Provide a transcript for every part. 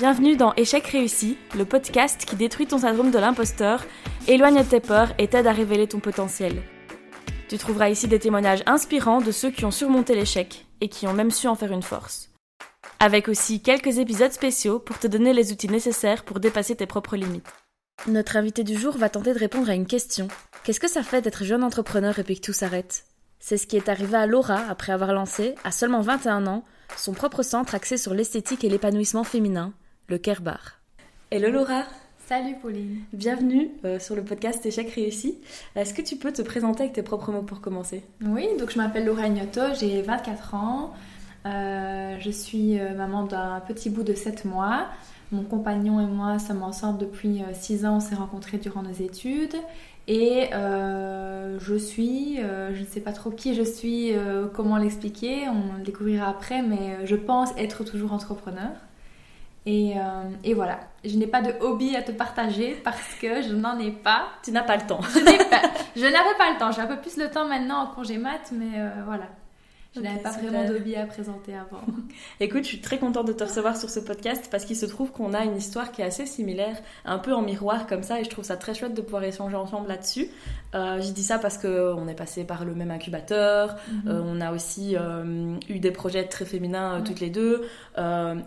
Bienvenue dans Échec réussi, le podcast qui détruit ton syndrome de l'imposteur, éloigne tes peurs et t'aide à révéler ton potentiel. Tu trouveras ici des témoignages inspirants de ceux qui ont surmonté l'échec et qui ont même su en faire une force. Avec aussi quelques épisodes spéciaux pour te donner les outils nécessaires pour dépasser tes propres limites. Notre invité du jour va tenter de répondre à une question. Qu'est-ce que ça fait d'être jeune entrepreneur et puis que tout s'arrête? C'est ce qui est arrivé à Laura après avoir lancé, à seulement 21 ans, son propre centre axé sur l'esthétique et l'épanouissement féminin, le Care Bar. Hello Laura Salut Pauline Bienvenue euh, sur le podcast Échec réussi. Est-ce que tu peux te présenter avec tes propres mots pour commencer? Oui, donc je m'appelle Laura Ignoto, j'ai 24 ans. Euh, je suis euh, maman d'un petit bout de 7 mois. Mon compagnon et moi sommes ensemble depuis 6 ans, on s'est rencontrés durant nos études. Et je suis, je ne sais pas trop qui je suis, comment l'expliquer, on le découvrira après, mais je pense être toujours entrepreneur. Et, euh, et, voilà, je n'ai pas de hobby à te partager parce que je n'en ai pas. Tu n'as pas le temps. je n'avais pas, le temps. J'ai un peu plus le temps maintenant en congé mat, mais euh, voilà. Je n'avais pas vraiment d'hobby à présenter avant. Écoute, je suis très contente de te recevoir sur ce podcast parce qu'il se trouve qu'on a une histoire qui est assez similaire, un peu en miroir comme ça, et je trouve ça très chouette de pouvoir échanger ensemble là-dessus. Euh, je dis ça parce qu'on est passé par le même incubateur, mhm. euh, on a aussi euh, eu des projets très féminins euh, toutes les deux,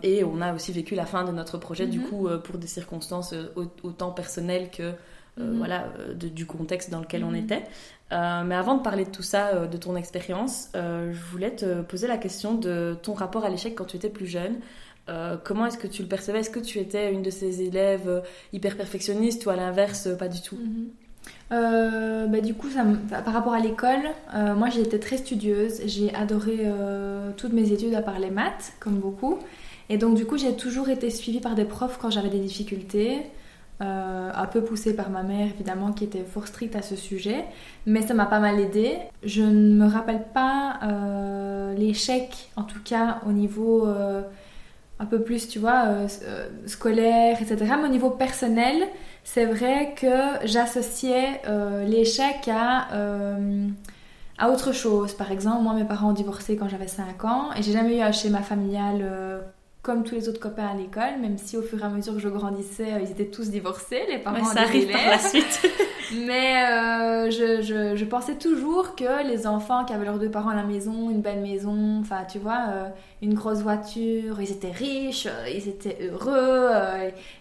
et on a aussi vécu la fin de notre projet, du mhm. coup, pour des circonstances autant personnelles que mhm. voilà, du contexte dans lequel on était. Euh, mais avant de parler de tout ça, euh, de ton expérience, euh, je voulais te poser la question de ton rapport à l'échec quand tu étais plus jeune. comment est-ce que tu le percevais? Est-ce que tu étais une de ces élèves hyper perfectionnistes ou à l'inverse, pas du tout? Mhm. bah, Du coup, par rapport à l'école, moi j'étais très studieuse. J'ai adoré toutes mes études à part les maths, comme beaucoup. Et donc du coup, j'ai toujours été suivie par des profs quand j'avais des difficultés. Euh, un peu poussée par ma mère évidemment qui était fort stricte à ce sujet, mais ça m'a pas mal aidé. Je ne me rappelle pas euh, l'échec, en tout cas au niveau euh, un peu plus, tu vois, scolaire, etc. Mais au niveau personnel, c'est vrai que j'associais l'échec à à autre chose. Par exemple, moi, mes parents ont divorcé quand j'avais 5 ans et j'ai jamais eu un schéma familial comme tous les autres copains à l'école, même si au fur et à mesure que je grandissais, euh, ils étaient tous divorcés, les parents. ça arrive par la suite. Mais euh, je, je, je, pensais toujours que les enfants qui avaient leurs deux parents à la maison, une belle maison, enfin tu vois, euh, une grosse voiture, ils étaient riches, ils étaient heureux,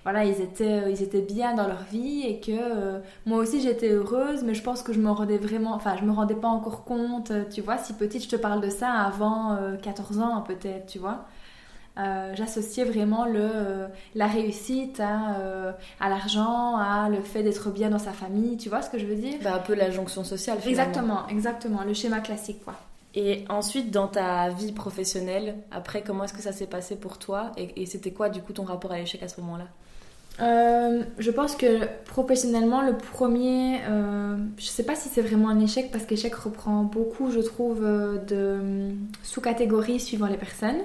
voilà, ils étaient, ils étaient bien dans leur vie et que moi aussi j'étais heureuse, mais je pense que je me rendais vraiment, enfin je me rendais pas encore compte, tu vois, si petite je te parle de ça avant 14 ans peut-être, tu vois. Euh, j'associais vraiment le, euh, la réussite à, euh, à l'argent, à le fait d'être bien dans sa famille, tu vois ce que je veux dire? Bah, Un peu la jonction sociale finalement. Exactement, exactement, le schéma classique quoi. Et ensuite, dans ta vie professionnelle, après, comment est-ce que ça s'est passé pour toi? Et, c'était quoi du coup ton rapport à l'échec à ce moment-là? Je pense que professionnellement, le premier, je sais pas si c'est vraiment un échec parce qu'échec reprend beaucoup, je trouve, de sous-catégories suivant les personnes.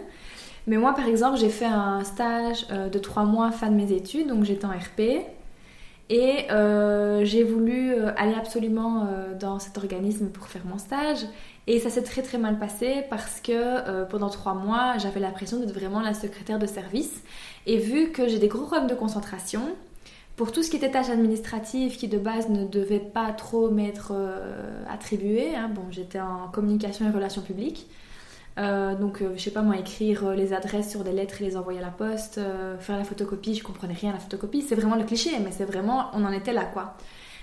Mais moi, par exemple, j'ai fait un stage euh, de trois mois fin de mes études, donc j'étais en RP. Et euh, j'ai voulu euh, aller absolument dans cet organisme pour faire mon stage. Et ça s'est très très mal passé parce que pendant trois mois, j'avais l'impression d'être vraiment la secrétaire de service. Et vu que j'ai des gros problèmes de concentration, pour tout ce qui était tâches administratives qui de base ne devaient pas trop m'être attribuées, hein, bon, j'étais en communication et relations publiques, euh, donc, euh, je sais pas moi, écrire euh, les adresses sur des lettres et les envoyer à la poste, faire la photocopie, je comprenais rien à la photocopie. C'est vraiment le cliché, mais c'est vraiment, on en était là quoi.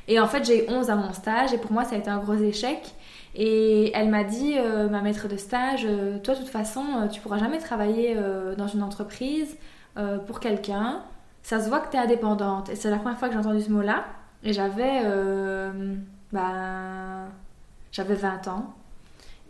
Et en fait, j'ai eu 11 à mon stage et pour moi, ça a été un gros échec. Et elle m'a dit, ma maître de stage, toi, de toute façon, tu pourras jamais travailler dans une entreprise pour quelqu'un. Ça se voit que tu es indépendante. Et c'est la première fois que j'ai entendu ce mot-là. Et j'avais, bah, j'avais 20 ans.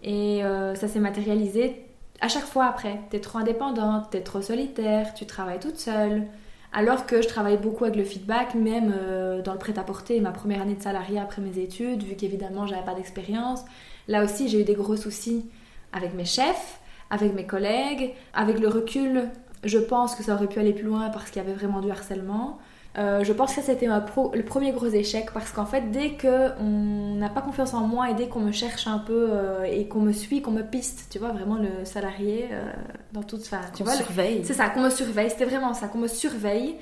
Et euh, ça s'est matérialisé à chaque fois après. T'es trop indépendante, t'es trop solitaire, tu travailles toute seule. Alors que je travaille beaucoup avec le feedback, même euh, dans le prêt-à-porter, ma première année de salariat après mes études, vu qu'évidemment j'avais pas d'expérience. Là aussi, j'ai eu des gros soucis avec mes chefs, avec mes collègues. Avec le recul, je pense que ça aurait pu aller plus loin parce qu'il y avait vraiment du harcèlement. Euh, je pense que ça c'était le premier gros échec parce qu'en fait dès que on n'a pas confiance en moi et dès qu'on me cherche un peu euh, et qu'on me suit, qu'on me piste, tu vois vraiment le salarié euh, dans toute fin, tu vois surveille. C'est ça, qu'on me surveille, c'était vraiment ça, qu'on me surveille,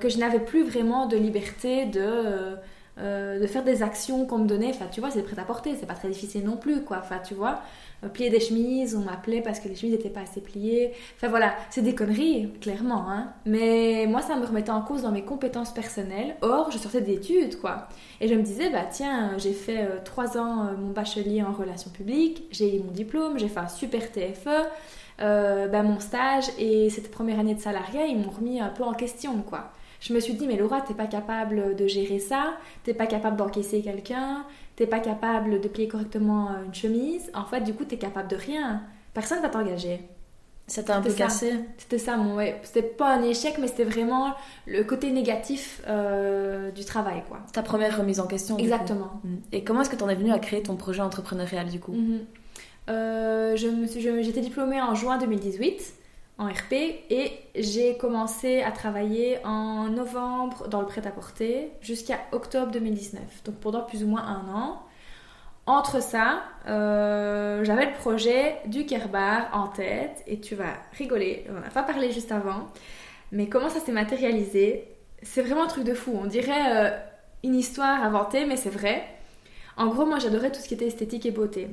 que je n'avais plus vraiment de liberté de de faire des actions qu'on me donnait. Enfin, tu vois, c'est prêt à porter, c'est pas très difficile non plus, quoi. Enfin, tu vois. Euh, plier des chemises, on m'appelait parce que les chemises n'étaient pas assez pliées. Enfin voilà, c'est des conneries, clairement. Hein. Mais moi, ça me remettait en cause dans mes compétences personnelles. Or, je sortais d'études, quoi. Et je me disais, bah tiens, j'ai fait euh, trois ans euh, mon bachelier en relations publiques, j'ai eu mon diplôme, j'ai fait un super TFE. bah, mon stage et cette première année de salariat, ils m'ont remis un peu en question, quoi je me suis dit, mais Laura, t'es pas capable de gérer ça, t'es pas capable d'encaisser quelqu'un, t'es pas capable de plier correctement euh, une chemise. En fait, du coup, t'es capable de rien. Personne va t'engager. Ça t'a un peu cassé? C'était ça, mon ouais. C'était pas un échec, mais c'était vraiment le côté négatif euh, du travail, quoi. Ta première remise en question. Exactement. Mm. Et comment est-ce que t'en es venue à créer ton projet entrepreneurial, du coup? Mm-hmm. euh, J'étais diplômée en juin 2018 RP et j'ai commencé à travailler en novembre dans le prêt-à-porter jusqu'à octobre 2019, donc pendant plus ou moins un an. Entre ça, euh, j'avais le projet du Kerbar en tête et tu vas rigoler, on n'a pas parlé juste avant, mais comment ça s'est matérialisé? C'est vraiment un truc de fou, on dirait euh, une histoire inventée, mais c'est vrai. En gros, moi j'adorais tout ce qui était esthétique et beauté.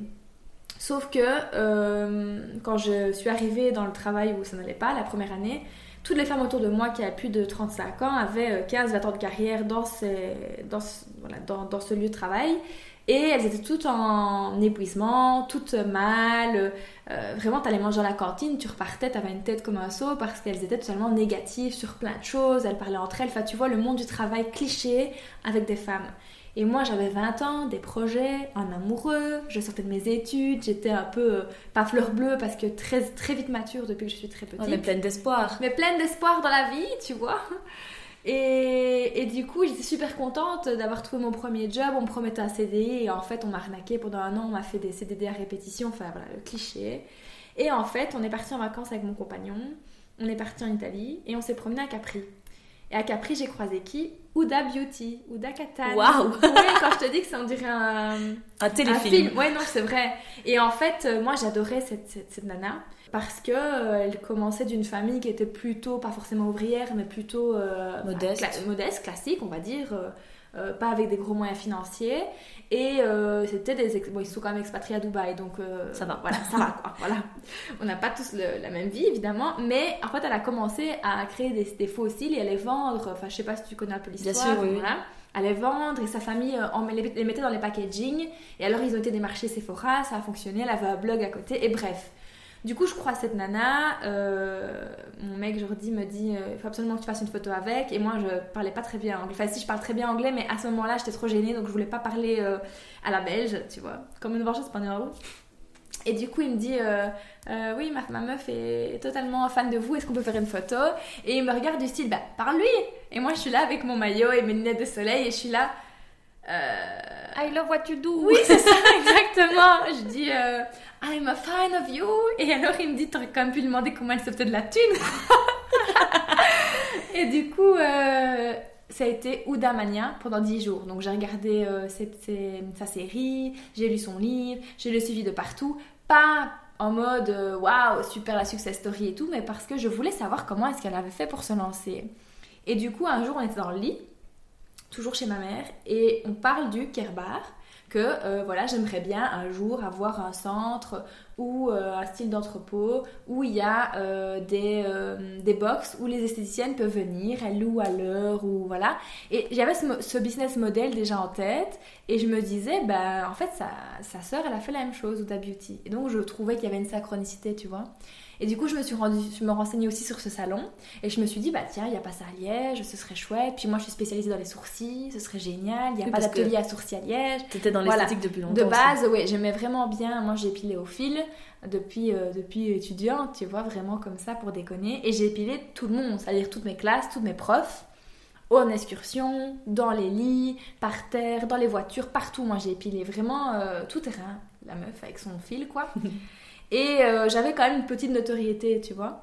Sauf que euh, quand je suis arrivée dans le travail où ça n'allait pas, la première année, toutes les femmes autour de moi qui avaient plus de 35 ans avaient 15-20 euh, ans de carrière dans, ce, lieu de travail. Et elles étaient toutes en épuisement, toutes mal. Euh, vraiment, tu allais manger à la cantine, tu repartais, tu avais une tête comme un seau parce qu'elles étaient totalement négatives sur plein de choses. Elles parlaient entre elles. Tu vois, le monde du travail cliché avec des femmes. Et moi, j'avais 20 ans, des projets, un amoureux, je sortais de mes études, j'étais un peu, euh, pas fleur bleue parce que très, très vite mature depuis que je suis très petite. mais pleine d'espoir. Mais pleine d'espoir dans la vie, tu vois. Et, et, du coup, j'étais super contente d'avoir trouvé mon premier job. On me promettait un CDI et en fait, on m'a arnaqué pendant un an. On m'a fait des CDD à répétition, enfin voilà, le cliché. Et en fait, on est parti en vacances avec mon compagnon. On est parti en Italie et on s'est promené à Capri. Et à Capri, j'ai croisé qui? Ouda Beauty, Ouda Katane. Waouh quand je te dis que ça on dirait un, un téléfilm. Un Ouais, non, c'est vrai. Et en fait, euh, moi, j'adorais cette, cette, nana parce que euh, elle commençait d'une famille qui était plutôt, pas forcément ouvrière, mais plutôt euh, modeste. modeste, classique, on va dire. Euh, pas avec des gros moyens financiers. Et euh, c'était des. Bon, ils sont quand même expatriés à Dubaï, donc. Euh, ça va. Voilà, ça va, quoi. Voilà. On n'a pas tous la même vie, évidemment. Mais en fait, elle a commencé à créer des, des fossiles et à les vendre. Enfin, je sais pas si tu connais un peu l'histoire. Bien sûr, oui. Voilà à les vendre et sa famille en, les, les mettait dans les packaging et alors ils ont été démarchés Sephora, ça a fonctionné, elle avait un blog à côté et bref. Du coup, je crois à cette nana. Euh, mon mec, Jordi, me dit euh, il faut absolument que tu fasses une photo avec. Et moi, je parlais pas très bien anglais. Enfin, si, je parle très bien anglais, mais à ce moment-là, j'étais trop gênée, donc je voulais pas parler euh, à la belge, tu vois, comme une vengeance espagnole. Et du coup, il me dit Oui, ma, ma, meuf est totalement fan de vous, est-ce qu'on peut faire une photo? Et il me regarde du style Bah, parle-lui Et moi, je suis là avec mon maillot et mes lunettes de soleil, et je suis là. I love what you do. Oui, c'est ça, exactement. Je dis I'm a fan of you. Et alors il me dit, t'aurais quand même pu demander comment elle se de la thune. et du coup, euh, ça a été Oudamania pendant 10 jours. Donc j'ai regardé euh, sa série, j'ai lu son livre, j'ai le suivi de partout. Pas en mode euh, waouh, super la success story et tout, mais parce que je voulais savoir comment est-ce qu'elle avait fait pour se lancer. Et du coup, un jour, on était dans le lit, toujours chez ma mère, et on parle du Kerbar que euh, voilà, j'aimerais bien un jour avoir un centre ou euh, un style d'entrepôt où il y a euh, des, des box où les esthéticiennes peuvent venir, elles louent à l'heure ou voilà. Et j'avais ce, business model déjà en tête et je me disais, ben en fait, sa, sa sœur, elle a fait la même chose, Ouda Beauty. Et donc je trouvais qu'il y avait une synchronicité, tu vois. Et du coup, je me suis rendu, je me renseignais aussi sur ce salon et je me suis dit, bah tiens, il n'y a pas ça à Liège, ce serait chouette. Puis moi, je suis spécialisée dans les sourcils, ce serait génial. Il n'y a pas d'atelier à sourcils à Liège. étais dans l'esthétique depuis longtemps. De base, oui, j'aimais vraiment bien. Moi, épilé au fil depuis, euh, depuis étudiante, tu vois, vraiment comme ça pour déconner. Et j'ai épilé tout le monde, c'est-à-dire toutes mes classes, tous mes profs en excursion, dans les lits, par terre, dans les voitures, partout. Moi, j'ai épilé vraiment euh, tout terrain. La meuf avec son fil, quoi. Et euh, j'avais quand même une petite notoriété, tu vois.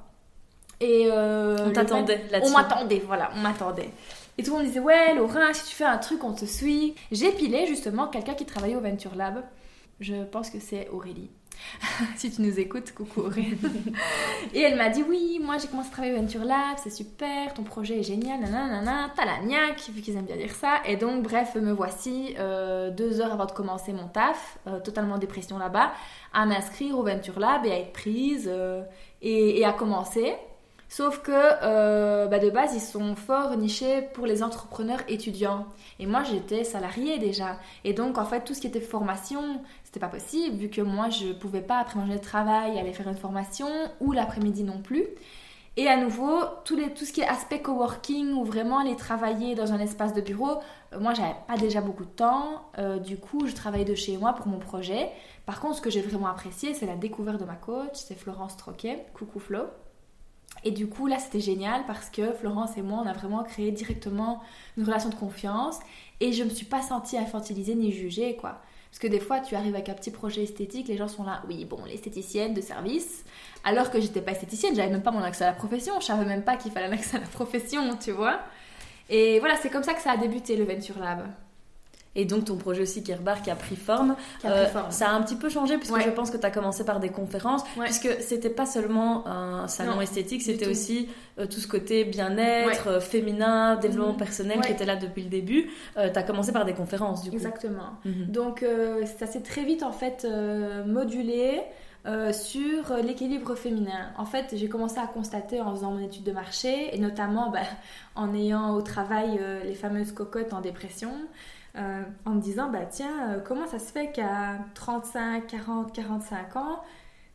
Et euh, on t'attendait là-dessus. On m'attendait, voilà, on m'attendait. Et tout le monde disait Ouais, Laura, si tu fais un truc, on te suit. J'ai pilé justement quelqu'un qui travaillait au Venture Lab. Je pense que c'est Aurélie. si tu nous écoutes, coucou Aurélie. et elle m'a dit Oui, moi j'ai commencé à travailler au Venture Lab, c'est super, ton projet est génial, nanana, t'as la niaque, vu qu'ils aiment bien dire ça. Et donc, bref, me voici euh, deux heures avant de commencer mon taf, euh, totalement en dépression là-bas, à m'inscrire au Venture Lab et à être prise euh, et, et à commencer. Sauf que bah de base, ils sont fort nichés pour les entrepreneurs étudiants. Et moi, j'étais salariée déjà. Et donc, en fait, tout ce qui était formation, pas possible, vu que moi, je pouvais pas, après manger de travail, aller faire une formation, ou l'après-midi non plus. Et à nouveau, tout, les, tout ce qui est aspect coworking, ou vraiment aller travailler dans un espace de bureau, euh, moi, j'avais pas déjà beaucoup de temps. Euh, du coup, je travaillais de chez moi pour mon projet. Par contre, ce que j'ai vraiment apprécié, c'est la découverte de ma coach, c'est Florence Troquet. Coucou Flo. Et du coup, là, c'était génial parce que Florence et moi, on a vraiment créé directement une relation de confiance et je me suis pas sentie infantilisée ni jugée, quoi. Parce que des fois, tu arrives avec un petit projet esthétique, les gens sont là, oui, bon, l'esthéticienne de service, alors que j'étais pas esthéticienne, j'avais même pas mon accès à la profession, je savais même pas qu'il fallait un accès à la profession, tu vois. Et voilà, c'est comme ça que ça a débuté le Venture Lab. Et donc ton projet aussi Kirbar qui a pris forme. Qui a pris euh, forme. ça a un petit peu changé puisque je pense que tu as commencé par des conférences puisque c'était pas seulement un salon esthétique, c'était aussi euh, tout ce côté bien-être, euh, féminin, développement mhm. personnel qui était là depuis le début. tu as commencé par des conférences du coup. Exactement. Mhm. Donc ça s'est très vite en fait modulé. sur l'équilibre féminin. En fait, j'ai commencé à constater en faisant mon étude de marché et notamment bah, en ayant au travail les fameuses cocottes en dépression. Euh, en me disant, bah tiens, euh, comment ça se fait qu'à 35, 40, 45 ans,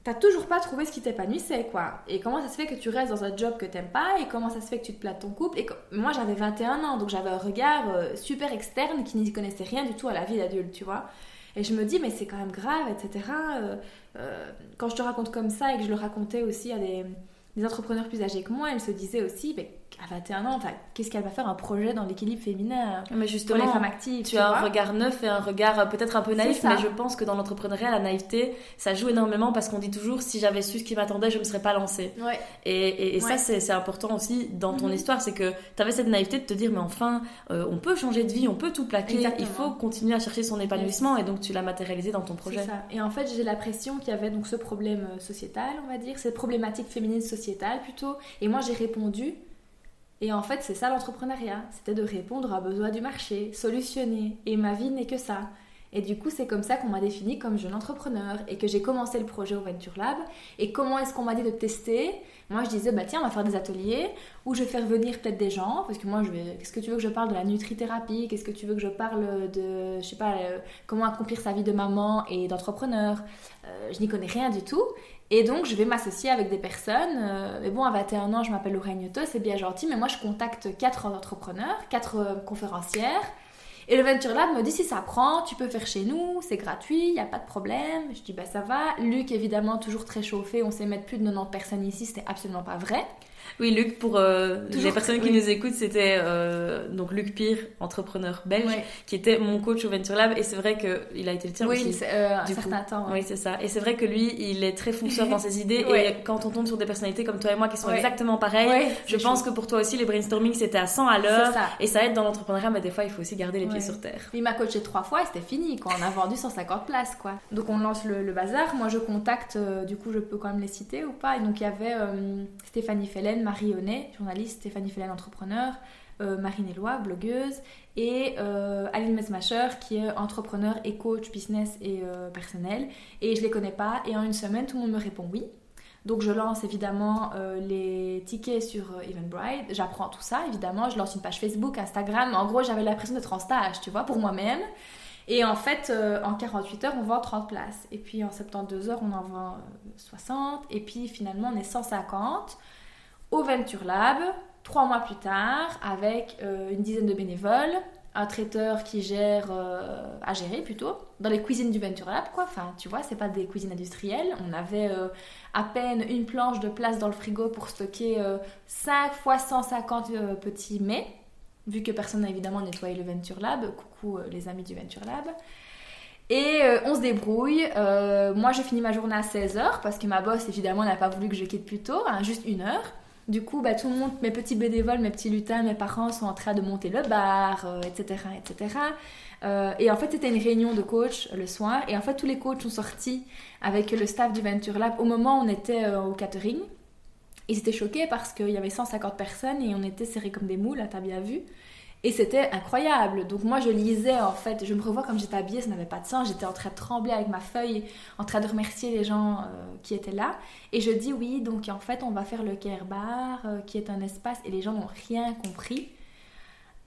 t'as toujours pas trouvé ce qui t'épanouissait, quoi? Et comment ça se fait que tu restes dans un job que t'aimes pas, et comment ça se fait que tu te plates ton couple? Et moi, j'avais 21 ans, donc j'avais un regard euh, super externe qui n'y connaissait rien du tout à la vie d'adulte, tu vois? Et je me dis, mais c'est quand même grave, etc. quand je te raconte comme ça et que je le racontais aussi à des, entrepreneurs plus âgés que moi, elles se disaient aussi, mais à 21 ans, qu'est-ce qu'elle va faire un projet dans l'équilibre féminin mais justement, pour les femmes actives Tu, as un regard neuf et un regard euh, peut-être un peu naïf, mais je pense que dans l'entrepreneuriat, la naïveté, ça joue énormément parce qu'on dit toujours si j'avais su ce qui m'attendait, je ne me serais pas lancée. Ouais. Et, et, ça, c'est important aussi dans ton mhm. histoire, c'est que tu avais cette naïveté de te dire mais enfin, euh, on peut changer de vie, on peut tout plaquer, il faut continuer à chercher son épanouissement et donc tu l'as matérialisé dans ton projet. Ça. Et en fait, j'ai l'impression qu'il y avait donc ce problème euh, sociétal, on va dire, cette problématique féminine sociétale plutôt, et moi j'ai répondu et en fait, c'est ça l'entrepreneuriat, c'était de répondre à besoins du marché, solutionner. Et ma vie n'est que ça. Et du coup, c'est comme ça qu'on m'a défini comme jeune entrepreneur et que j'ai commencé le projet au Venture Lab. Et comment est-ce qu'on m'a dit de tester? Moi, je disais, bah tiens, on va faire des ateliers où je vais faire venir peut-être des gens. Parce que moi, je vais. Qu'est-ce que tu veux que je parle de la nutrithérapie? Qu'est-ce que tu veux que je parle de, je sais pas, euh, comment accomplir sa vie de maman et d'entrepreneur? Euh, Je n'y connais rien du tout. Et donc, je vais m'associer avec des personnes. Euh, mais bon, à 21 ans, je m'appelle Lorraine Newton, c'est bien gentil, mais moi, je contacte quatre entrepreneurs, quatre euh, conférencières. Et le Venture Lab me dit si ça prend, tu peux faire chez nous, c'est gratuit, il n'y a pas de problème. Je dis bah ça va. Luc, évidemment, toujours très chauffé, on sait mettre plus de 90 personnes ici, c'était absolument pas vrai. Oui, Luc, pour euh, les personnes qui nous écoutent, c'était euh, donc Luc Pire, entrepreneur belge, qui était mon coach au Venture Lab. Et c'est vrai qu'il a été le tien oui, aussi. Euh, un certain temps. Oui, c'est ça. Et c'est vrai que lui, il est très fonceur dans ses idées. Et quand on tombe sur des personnalités comme toi et moi qui sont exactement pareilles, je pense que pour toi aussi, les brainstorming, c'était à 100 à l'heure. Et ça aide dans l'entrepreneuriat, mais des fois, il faut aussi garder les pieds sur terre. Il m'a coaché trois fois et c'était fini. Quoi. On a vendu 150 places. quoi. Donc on lance le, bazar. Moi, je contacte, du coup, je peux quand même les citer ou pas. Et donc il y avait Stéphanie Fellen, Marie Honnet, journaliste, Stéphanie Fellen, entrepreneur, euh, Marine Eloi, blogueuse, et euh, Aline Mesmacher, qui est entrepreneur et coach business et euh, personnel. Et je les connais pas, et en une semaine, tout le monde me répond oui. Donc je lance évidemment les tickets sur Eventbrite, j'apprends tout ça évidemment, je lance une page Facebook, Instagram, en gros j'avais l'impression d'être en stage, tu vois, pour moi-même. Et en fait, en 48 heures, on vend 30 places. Et puis en 72 heures, on en vend 60. Et puis finalement, on est 150 au Venture Lab, trois mois plus tard, avec euh, une dizaine de bénévoles, un traiteur qui gère, euh, à gérer plutôt, dans les cuisines du Venture Lab, quoi. Enfin, tu vois, c'est pas des cuisines industrielles. On avait euh, à peine une planche de place dans le frigo pour stocker 5 fois 150 petits mets, vu que personne n'a évidemment nettoyé le Venture Lab. Coucou les amis du Venture Lab. Et on se débrouille. moi, je finis ma journée à 16h parce que ma boss, évidemment, n'a pas voulu que je quitte plus tôt, hein, juste une heure. Du coup, bah, tout le monde, mes petits bénévoles, mes petits lutins, mes parents sont en train de monter le bar, etc., etc. et en fait, c'était une réunion de coach le soir. Et en fait, tous les coachs sont sortis avec le staff du Venture Lab au moment où on était au catering. Ils étaient choqués parce qu'il y avait 150 personnes et on était serrés comme des moules, t'as bien vu. Et c'était incroyable. Donc moi, je lisais, en fait, je me revois comme j'étais habillée, ça n'avait pas de sens. J'étais en train de trembler avec ma feuille, en train de remercier les gens euh, qui étaient là. Et je dis oui, donc en fait, on va faire le Care Bar, euh, qui est un espace, et les gens n'ont rien compris.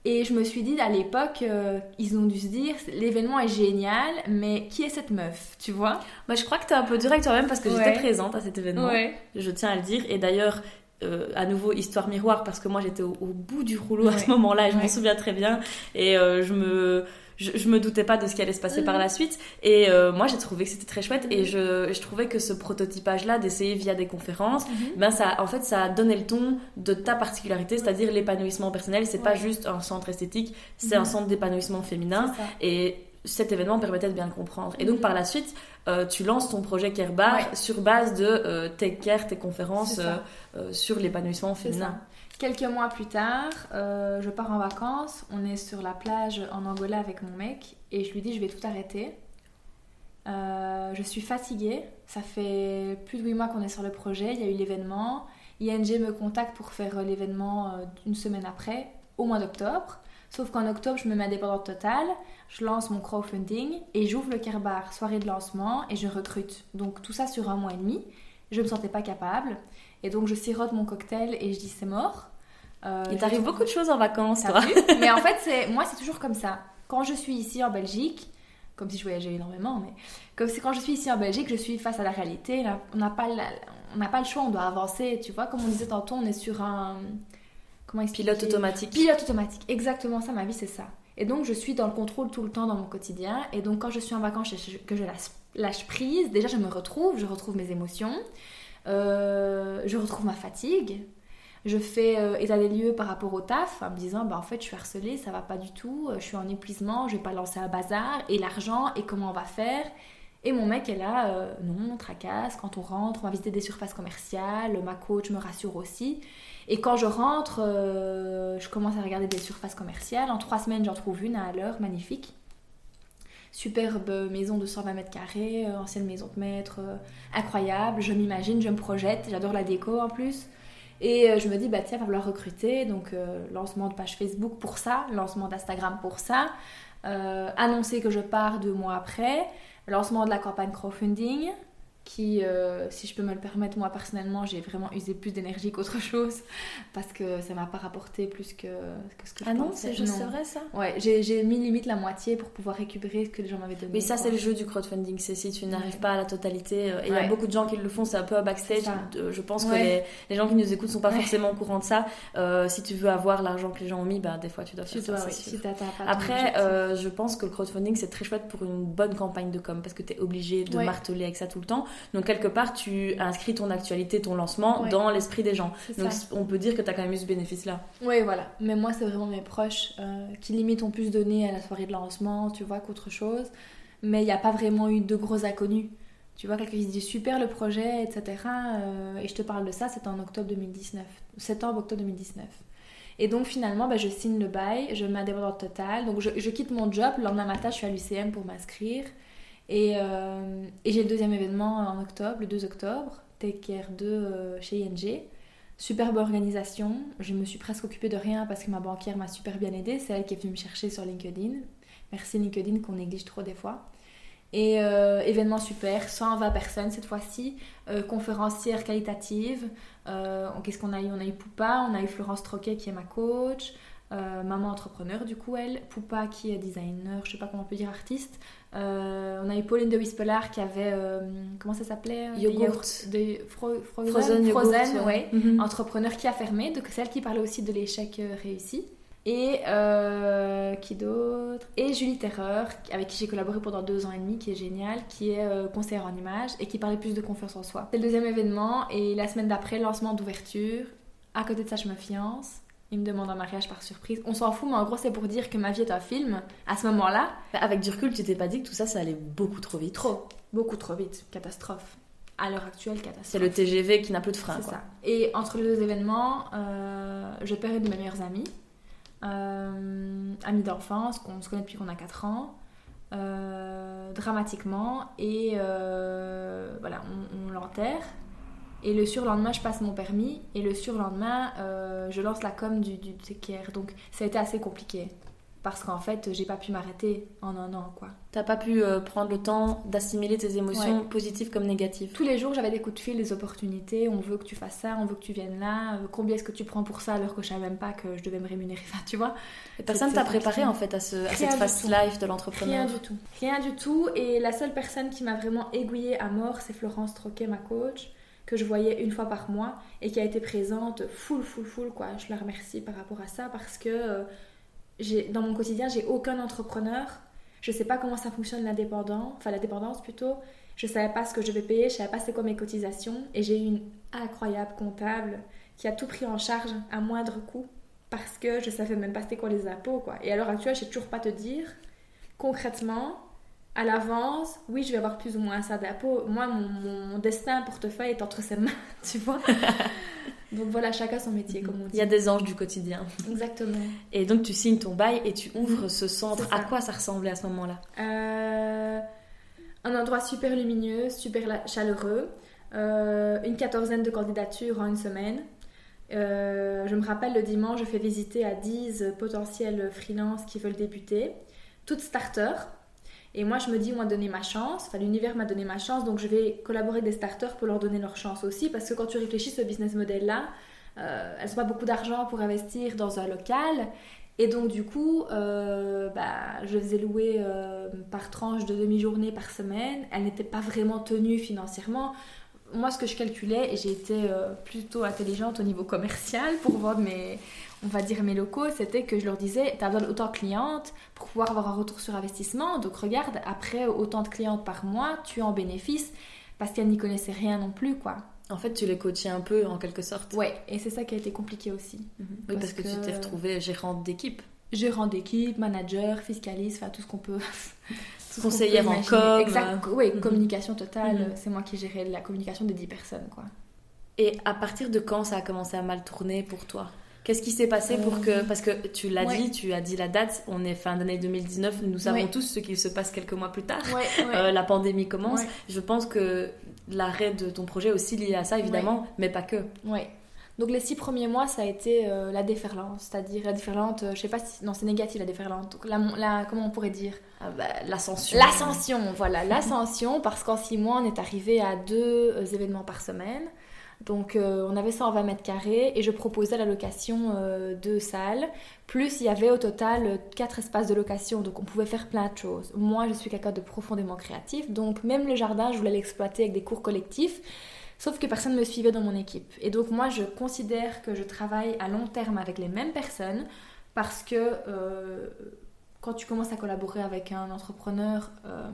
Et je me suis dit, à l'époque, euh, ils ont dû se dire, l'événement est génial, mais qui est cette meuf, tu vois? Bah, Je crois que tu es un peu avec toi-même parce que j'étais présente à cet événement. Je tiens à le dire. Et d'ailleurs, euh, à nouveau histoire miroir parce que moi j'étais au, bout du rouleau à ce moment-là et je m'en souviens très bien. Et euh, je me je, me doutais pas de ce qui allait se passer par mhm. la suite. Et euh, moi j'ai trouvé que c'était très chouette. Et mhm. je, je, trouvais que ce prototypage là d'essayer via des conférences mhm. ben ça en fait ça a donné le ton de ta particularité c'est-à-dire l'épanouissement personnel. C'est pas juste un centre esthétique c'est un centre d'épanouissement féminin. Et cet événement permettait de bien le comprendre. Et donc, par la suite, euh, tu lances ton projet Care Bar sur base de euh, Take Care, tes conférences euh, sur l'épanouissement féminin. Quelques mois plus tard, je pars en vacances. On est sur la plage en Angola avec mon mec et je lui dis je vais tout arrêter. je suis fatiguée. Ça fait plus de 8 mois qu'on est sur le projet. Il y a eu l'événement. ING me contacte pour faire l'événement une semaine après, au mois d'octobre. Sauf qu'en octobre, je me mets indépendante totale, je lance mon crowdfunding et j'ouvre le Kerbar, soirée de lancement, et je recrute. Donc tout ça sur un mois et demi. Je me sentais pas capable. Et donc je sirote mon cocktail et je dis c'est mort. Euh, Il t'arrive beaucoup de choses en vacances, toi. mais en fait, c'est moi, c'est toujours comme ça. Quand je suis ici en Belgique, comme si je voyageais énormément, mais comme c'est quand je suis ici en Belgique, je suis face à la réalité. On n'a pas, on n'a pas le choix, on doit avancer. Tu vois, comme on disait tantôt, on est sur un Pilote automatique. Pilote automatique, exactement ça, ma vie c'est ça. Et donc je suis dans le contrôle tout le temps dans mon quotidien. Et donc quand je suis en vacances et que je lâche, prise, déjà je me retrouve, je retrouve mes émotions, euh, je retrouve ma fatigue. Je fais euh, état des lieux par rapport au taf en me disant bah en fait je suis harcelée, ça va pas du tout, euh, je suis en épuisement, je vais pas lancer un bazar et l'argent et comment on va faire? Et mon mec est là, non, on tracasse, quand on rentre, on va visiter des surfaces commerciales, ma coach me rassure aussi. Et quand je rentre, euh, je commence à regarder des surfaces commerciales. En trois semaines, j'en trouve une à l'heure, magnifique. Superbe maison de 120 mètres carrés, euh, ancienne maison de maître, euh, incroyable. Je m'imagine, je me projette, j'adore la déco en plus. Et je me dis, bah tiens, va falloir recruter. Donc, lancement de page Facebook pour ça, lancement d'Instagram pour ça, annoncer que je pars deux mois après, lancement de la campagne crowdfunding, qui, euh, si je peux me le permettre, moi personnellement, j'ai vraiment usé plus d'énergie qu'autre chose parce que ça m'a pas rapporté plus que, ce que je Ah non, c'est vrai ça? Ouais, j'ai mis limite la moitié pour pouvoir récupérer ce que les gens m'avaient donné. Mais ça, c'est le jeu du crowdfunding, c'est si tu n'arrives pas à la totalité. Euh, et il y a beaucoup de gens qui le font, c'est un peu un backstage. Je pense que les, les, gens qui nous écoutent sont pas forcément au courant de ça. Euh, si tu veux avoir l'argent que les gens ont mis, bah, des fois tu dois faire ça. Si Après, je pense que le crowdfunding, c'est très chouette pour une bonne campagne de com parce que tu es obligé de marteler avec ça tout le temps. Donc quelque part, tu inscris ton actualité, ton lancement dans l'esprit des gens. Donc on peut dire que tu as quand même eu ce bénéfice-là. Oui, voilà. Mais moi, c'est vraiment mes proches euh, qui limite ont plus donné à la soirée de lancement, tu vois, qu'autre chose. Mais il n'y a pas vraiment eu de gros inconnus. Tu vois, quelqu'un qui se dit super le projet, etc. Euh, et je te parle de ça, c'était en octobre 2019. Septembre, octobre 2019. Et donc finalement, bah, je signe le bail, je m'indépendante totale. Donc je, je, quitte mon job, le lendemain matin, je suis à l'UCM pour m'inscrire. Euh, et, j'ai le deuxième événement en octobre, le 2 octobre, Take Care 2 euh, chez ING. Superbe organisation. Je me suis presque occupée de rien parce que ma banquière m'a super bien aidée. C'est elle qui est venue me chercher sur LinkedIn. Merci LinkedIn qu'on néglige trop des fois. Et euh, événement super, 120 personnes cette fois-ci, conférencière qualitative. Qu'est-ce qu'on a eu? On a eu Poupa, on a eu Florence Troquet qui est ma coach, maman entrepreneur du coup elle, Poupa qui est designer, je sais pas comment on peut dire artiste, euh, on a eu Pauline de Wispelard qui avait, euh, comment ça s'appelait Yogurt. De Frozen, Frozen, ouais. Mhm. entrepreneur qui a fermé, donc celle qui parlait aussi de l'échec euh, réussi. Et qui d'autre? Et Julie Terreur, avec qui j'ai collaboré pendant deux ans et demi, qui est géniale, qui est conseillère en images et qui parlait plus de confiance en soi. C'est le deuxième événement et la semaine d'après, lancement d'ouverture. À côté de ça, je me fiance il me demande un mariage par surprise. On s'en fout, mais en gros, c'est pour dire que ma vie est un film. À ce moment-là. Avec du recul, tu t'es pas dit que tout ça, ça allait beaucoup trop vite Trop. Beaucoup trop vite. Catastrophe. à l'heure actuelle catastrophe. C'est le TGV qui n'a plus de frein. C'est ça. Et entre les deux événements, euh, je perds une de mes meilleures amies, euh, amie d'enfance, qu'on se connaît depuis qu'on a 4 ans, euh, dramatiquement, et euh, voilà, on, on l'enterre. Et le surlendemain, je passe mon permis, et le surlendemain, euh, je lance la com du, du TKR. Donc ça a été assez compliqué, parce qu'en fait, j'ai pas pu m'arrêter en un an, quoi. T'as pas pu euh, prendre le temps d'assimiler tes émotions Ouais. positives comme négatives. Tous les jours, j'avais des coups de fil, des opportunités. On veut que tu fasses ça, on veut que tu viennes là. euh, combien est-ce que tu prends pour ça alors que je savais même pas que je devais me rémunérer Enfin, tu vois? Et personne t'a préparé en fait à, ce, à Rien cette fast life de Rien l'entrepreneur. du tout. Rien du tout. Et la seule personne qui m'a vraiment aiguillée à mort, c'est Florence Troquet, ma coach, que je voyais une fois par mois et qui a été présente full, full, full. Quoi. Je la remercie par rapport à ça parce que euh, dans mon quotidien, j'ai aucun entrepreneur. Je sais pas comment ça fonctionne l'indépendant, enfin la dépendance plutôt. Je savais pas ce que je devais payer, je savais pas c'est quoi mes cotisations. Et j'ai eu une incroyable comptable qui a tout pris en charge à moindre coût parce que je savais même pas c'était quoi les impôts. Quoi. Et à l'heure actuelle, je sais toujours pas te dire concrètement, à l'avance, oui, je vais avoir plus ou moins ça d'impôts. Moi, mon, mon destin, portefeuille est entre ses mains, tu vois. Donc voilà, chacun son métier, comme on Il dit. y a des anges du quotidien. Exactement. Et donc tu signes ton bail et tu ouvres ce centre. À quoi ça ressemblait à ce moment-là? Euh, un endroit super lumineux, super chaleureux. Euh, une quatorzaine de candidatures en une semaine. Euh, je me rappelle le dimanche, je fais visiter à 10 potentiels freelances qui veulent débuter, toutes starters. Et moi, je me dis, on m'a donné ma chance, enfin, l'univers m'a donné ma chance, donc je vais collaborer avec des starters pour leur donner leur chance aussi, parce que quand tu réfléchis ce business model-là, euh, elles n'ont pas beaucoup d'argent pour investir dans un local. Et donc, du coup, euh, bah, je faisais louer euh, par tranche de demi-journée par semaine. Elle n'était pas vraiment tenue financièrement. Moi, ce que je calculais, et j'ai été euh, plutôt intelligente au niveau commercial pour vendre mes, on va dire mes locaux, c'était que je leur disais, tu as besoin d'autant de clientes pour pouvoir avoir un retour sur investissement. Donc, regarde, après autant de clientes par mois, tu es en bénéfice parce qu'elles n'y connaissaient rien non plus, quoi. En fait, tu les coachais un peu en quelque sorte. Ouais, et c'est ça qui a été compliqué aussi. Mhm. Oui, parce, Parce que, tu que- t'es retrouvée gérante d'équipe. gérant d'équipe, manager, fiscaliste, enfin tout ce qu'on peut. Conseillère en com, Exact, euh. oui, Mhm. communication totale. Mhm. C'est moi qui gérais la communication des 10 personnes, quoi. Et à partir de quand ça a commencé à mal tourner pour toi? Qu'est-ce qui s'est passé pour Euh, que... Parce que tu l'as ouais. dit, tu as dit la date, on est fin d'année 2019, nous savons Ouais. tous ce qu'il se passe quelques mois plus tard. Ouais, Euh, la pandémie commence. Je pense que l'arrêt de ton projet est aussi lié à ça, évidemment, mais pas que. Ouais. Donc les six premiers mois, ça a été euh, la déferlante, c'est-à-dire la déferlante, euh, je sais pas si... Non, c'est négatif la déferlante. Donc la, la- comment on pourrait dire? Ah bah, L'ascension. L'ascension, voilà, l'ascension, parce qu'en six mois, on est arrivé à deux euh, événements par semaine. Donc, euh, on avait 120 mètres carrés et je proposais la location de salles. Plus, il y avait au total quatre espaces de location, donc on pouvait faire plein de choses. Moi, je suis quelqu'un de profondément créatif, donc même le jardin, je voulais l'exploiter avec des cours collectifs. Sauf que personne ne me suivait dans mon équipe. Et donc, moi, je considère que je travaille à long terme avec les mêmes personnes parce que euh, quand tu commences à collaborer avec un entrepreneur, euh,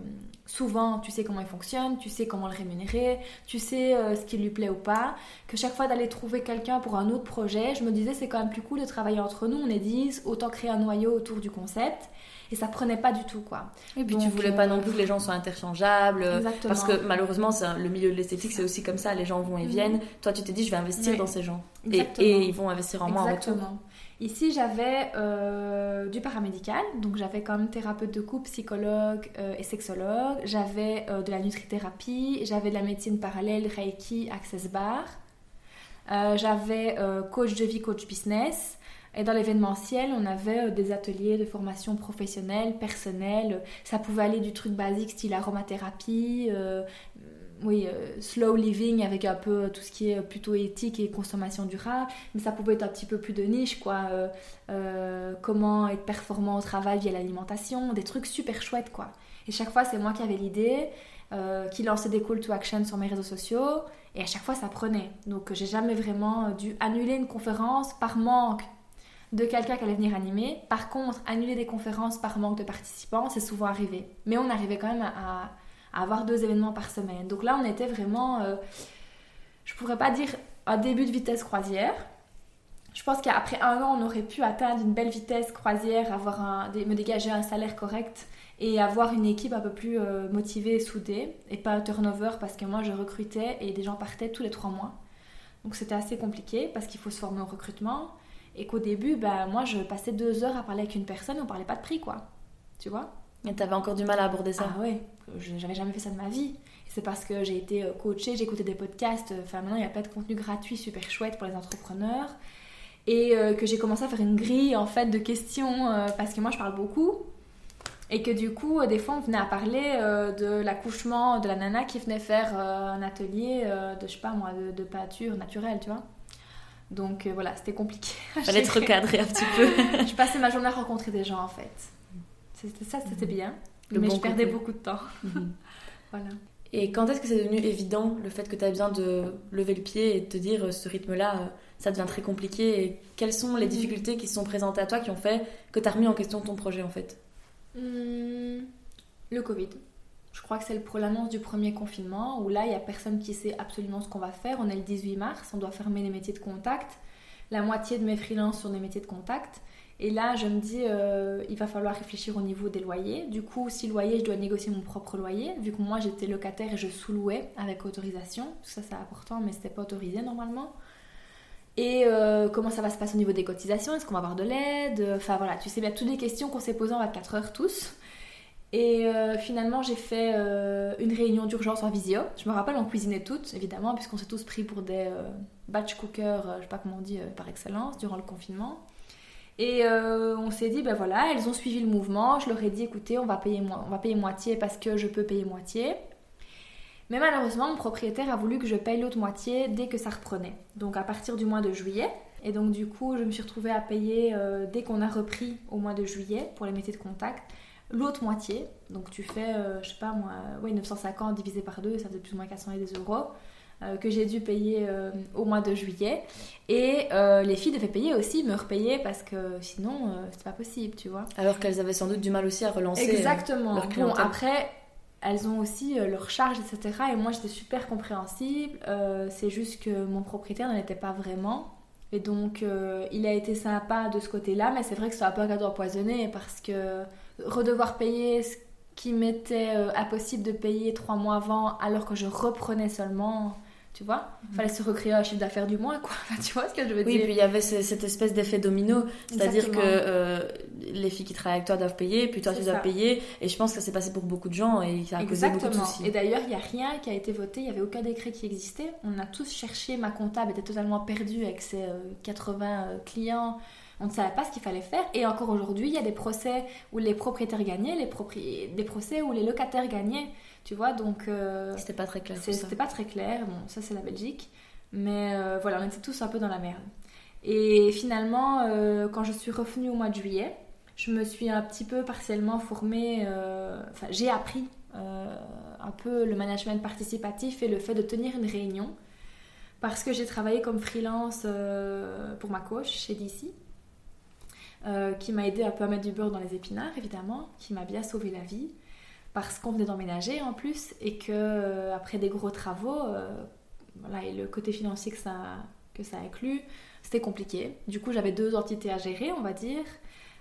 souvent tu sais comment il fonctionne, tu sais comment le rémunérer, tu sais euh, ce qui lui plaît ou pas. Que chaque fois d'aller trouver quelqu'un pour un autre projet, je me disais c'est quand même plus cool de travailler entre nous, on est 10, autant créer un noyau autour du concept. Et ça prenait pas du tout quoi. Et puis tu Donc, voulais pas euh, non plus que les gens soient interchangeables. Exactement. Parce que malheureusement, le milieu de l'esthétique, c'est aussi comme ça. Les gens vont et Mhm. viennent. Toi, tu t'es dit, je vais investir Oui. dans ces gens. Et, Exactement. et ils vont investir en moi en retour. Exactement. Ici, j'avais euh, du paramédical, donc j'avais quand même thérapeute de couple, psychologue euh, et sexologue. J'avais euh, de la nutrithérapie, j'avais de la médecine parallèle, Reiki, Access Bar. Euh, j'avais euh, coach de vie, coach business. Et dans l'événementiel, on avait euh, des ateliers de formation professionnelle, personnelle. Ça pouvait aller du truc basique, style aromathérapie, euh, oui, euh, slow living avec un peu tout ce qui est plutôt éthique et consommation durable, mais ça pouvait être un petit peu plus de niche, quoi. Comment être performant au travail via l'alimentation, des trucs super chouettes, quoi. Et chaque fois, c'est moi qui avais l'idée, qui lançait des call to action sur mes réseaux sociaux, et à chaque fois, ça prenait. Donc, j'ai jamais vraiment dû annuler une conférence par manque de quelqu'un qui allait venir animer. Par contre, annuler des conférences par manque de participants, c'est souvent arrivé. Mais on arrivait quand même à, avoir deux événements par semaine. Donc là, on était vraiment, euh, je pourrais pas dire un début de vitesse croisière, je pense qu'après un an, on aurait pu atteindre une belle vitesse croisière, avoir me dégager un salaire correct et avoir une équipe un peu plus euh, motivée et soudée et pas un turnover parce que moi je recrutais et des gens partaient tous les trois mois. Donc c'était assez compliqué parce qu'il faut se former au recrutement et qu'au début, ben, moi je passais deux heures à parler avec une personne on parlait pas de prix quoi. Tu vois? Et t'avais encore du mal à aborder ça Ah ouais, j'avais jamais fait ça de ma vie. C'est parce que j'ai été euh, coachée, j'ai écouté des podcasts. Enfin maintenant il y a pas de contenu gratuit super chouette pour les entrepreneurs et euh, que j'ai commencé à faire une grille en fait de questions euh, parce que moi je parle beaucoup et que du coup euh, des fois on venait à parler de l'accouchement de la nana qui venait faire un atelier de je sais pas moi de, peinture naturelle tu vois donc voilà c'était compliqué fallait être recadré un petit peu je passais ma journée à rencontrer des gens en fait c'était ça c'était mhm. bien mais je perdais beaucoup de temps mhm. voilà et quand est-ce que c'est devenu évident le fait que tu as besoin de lever le pied et de te dire ce rythme là ça devient très compliqué? Et quelles sont les mhm. difficultés qui se sont présentées à toi qui ont fait que tu as remis en question ton projet en fait? Hmm, Le Covid. Je crois que c'est l'annonce du premier confinement où là, il n'y a personne qui sait absolument ce qu'on va faire. On est le 18 mars, on doit fermer les métiers de contact. La moitié de mes freelances sont des métiers de contact. Et là, je me dis, euh, il va falloir réfléchir au niveau des loyers. Du coup, si loyer, je dois négocier mon propre loyer, vu que moi j'étais locataire et je sous-louais avec autorisation. Ça, c'est important, mais c'était pas autorisé normalement. Et euh, comment ça va se passer au niveau des cotisations? Est-ce qu'on va avoir de l'aide? Enfin voilà, tu sais bien toutes les questions qu'on s'est posées en 24 heures tous. Et euh, finalement, j'ai fait euh, une réunion d'urgence en visio. Je me rappelle, on cuisinait toutes, évidemment, puisqu'on s'est tous pris pour des batch cookers, je sais pas comment on dit, par excellence, durant le confinement. Et on s'est dit, ben voilà, elles ont suivi le mouvement. Je leur ai dit, écoutez, on va payer, on va payer moitié parce que je peux payer moitié. Mais malheureusement, mon propriétaire a voulu que je paye l'autre moitié dès que ça reprenait. Donc à partir du mois de juillet. Et donc du coup, je me suis retrouvée à payer euh, dès qu'on a repris au mois de juillet pour les métiers de contact l'autre moitié. Donc tu fais, euh, je sais pas moi, ouais, 950 divisé par deux, ça fait plus ou moins 400 et des euros. Euh, que j'ai dû payer au mois de juillet. Et les filles devaient payer aussi, me repayer parce que sinon, c'est pas possible, tu vois. Alors qu'elles avaient sans doute du mal aussi à relancer. Exactement. Bon, après, elles ont aussi euh, leurs charges, etc. Et moi, j'étais super compréhensible. Euh, c'est juste que mon propriétaire n'en était pas vraiment. Et donc, euh, il a été sympa de ce côté-là, mais c'est vrai que c'est un peu un cadeau empoisonné parce que redevoir payer ce qui m'était impossible de payer trois mois avant alors que je reprenais seulement tu vois? Il fallait se recréer un chiffre d'affaires du mois quoi. Tu vois ce que je veux dire? oui puis il y avait cette espèce d'effet domino. C'est-à-dire que euh, les filles qui travaillent avec toi doivent payer puis toi tu dois payer. Et je pense que ça s'est passé pour beaucoup de gens et ça a causé beaucoup de soucis. Et d'ailleurs il n'y a rien qui a été voté il n'y avait aucun décret qui existait. On a tous cherché ma comptable était totalement perdue avec ses 80 euh, euh, clients on ne savait pas ce qu'il fallait faire. Et encore aujourd'hui, il y a des procès où les propriétaires gagnaient, les des procès où les locataires gagnaient. Tu vois, donc. Euh, c'était pas très clair. C'était pas très clair. Bon, ça, c'est la Belgique. Mais euh, voilà, on était tous un peu dans la merde. Et finalement, euh, quand je suis revenue au mois de juillet, je me suis un petit peu partiellement formée. Enfin, j'ai appris un peu le management participatif et le fait de tenir une réunion. Parce que j'ai travaillé comme freelance pour ma coach chez DC. Qui m'a aidé à mettre du beurre dans les épinards, évidemment, qui m'a bien sauvé la vie parce qu'on venait d'emménager en plus et que euh, après des gros travaux, euh, voilà, et le côté financier que ça, que ça inclut, c'était compliqué. Du coup, j'avais deux entités à gérer, on va dire.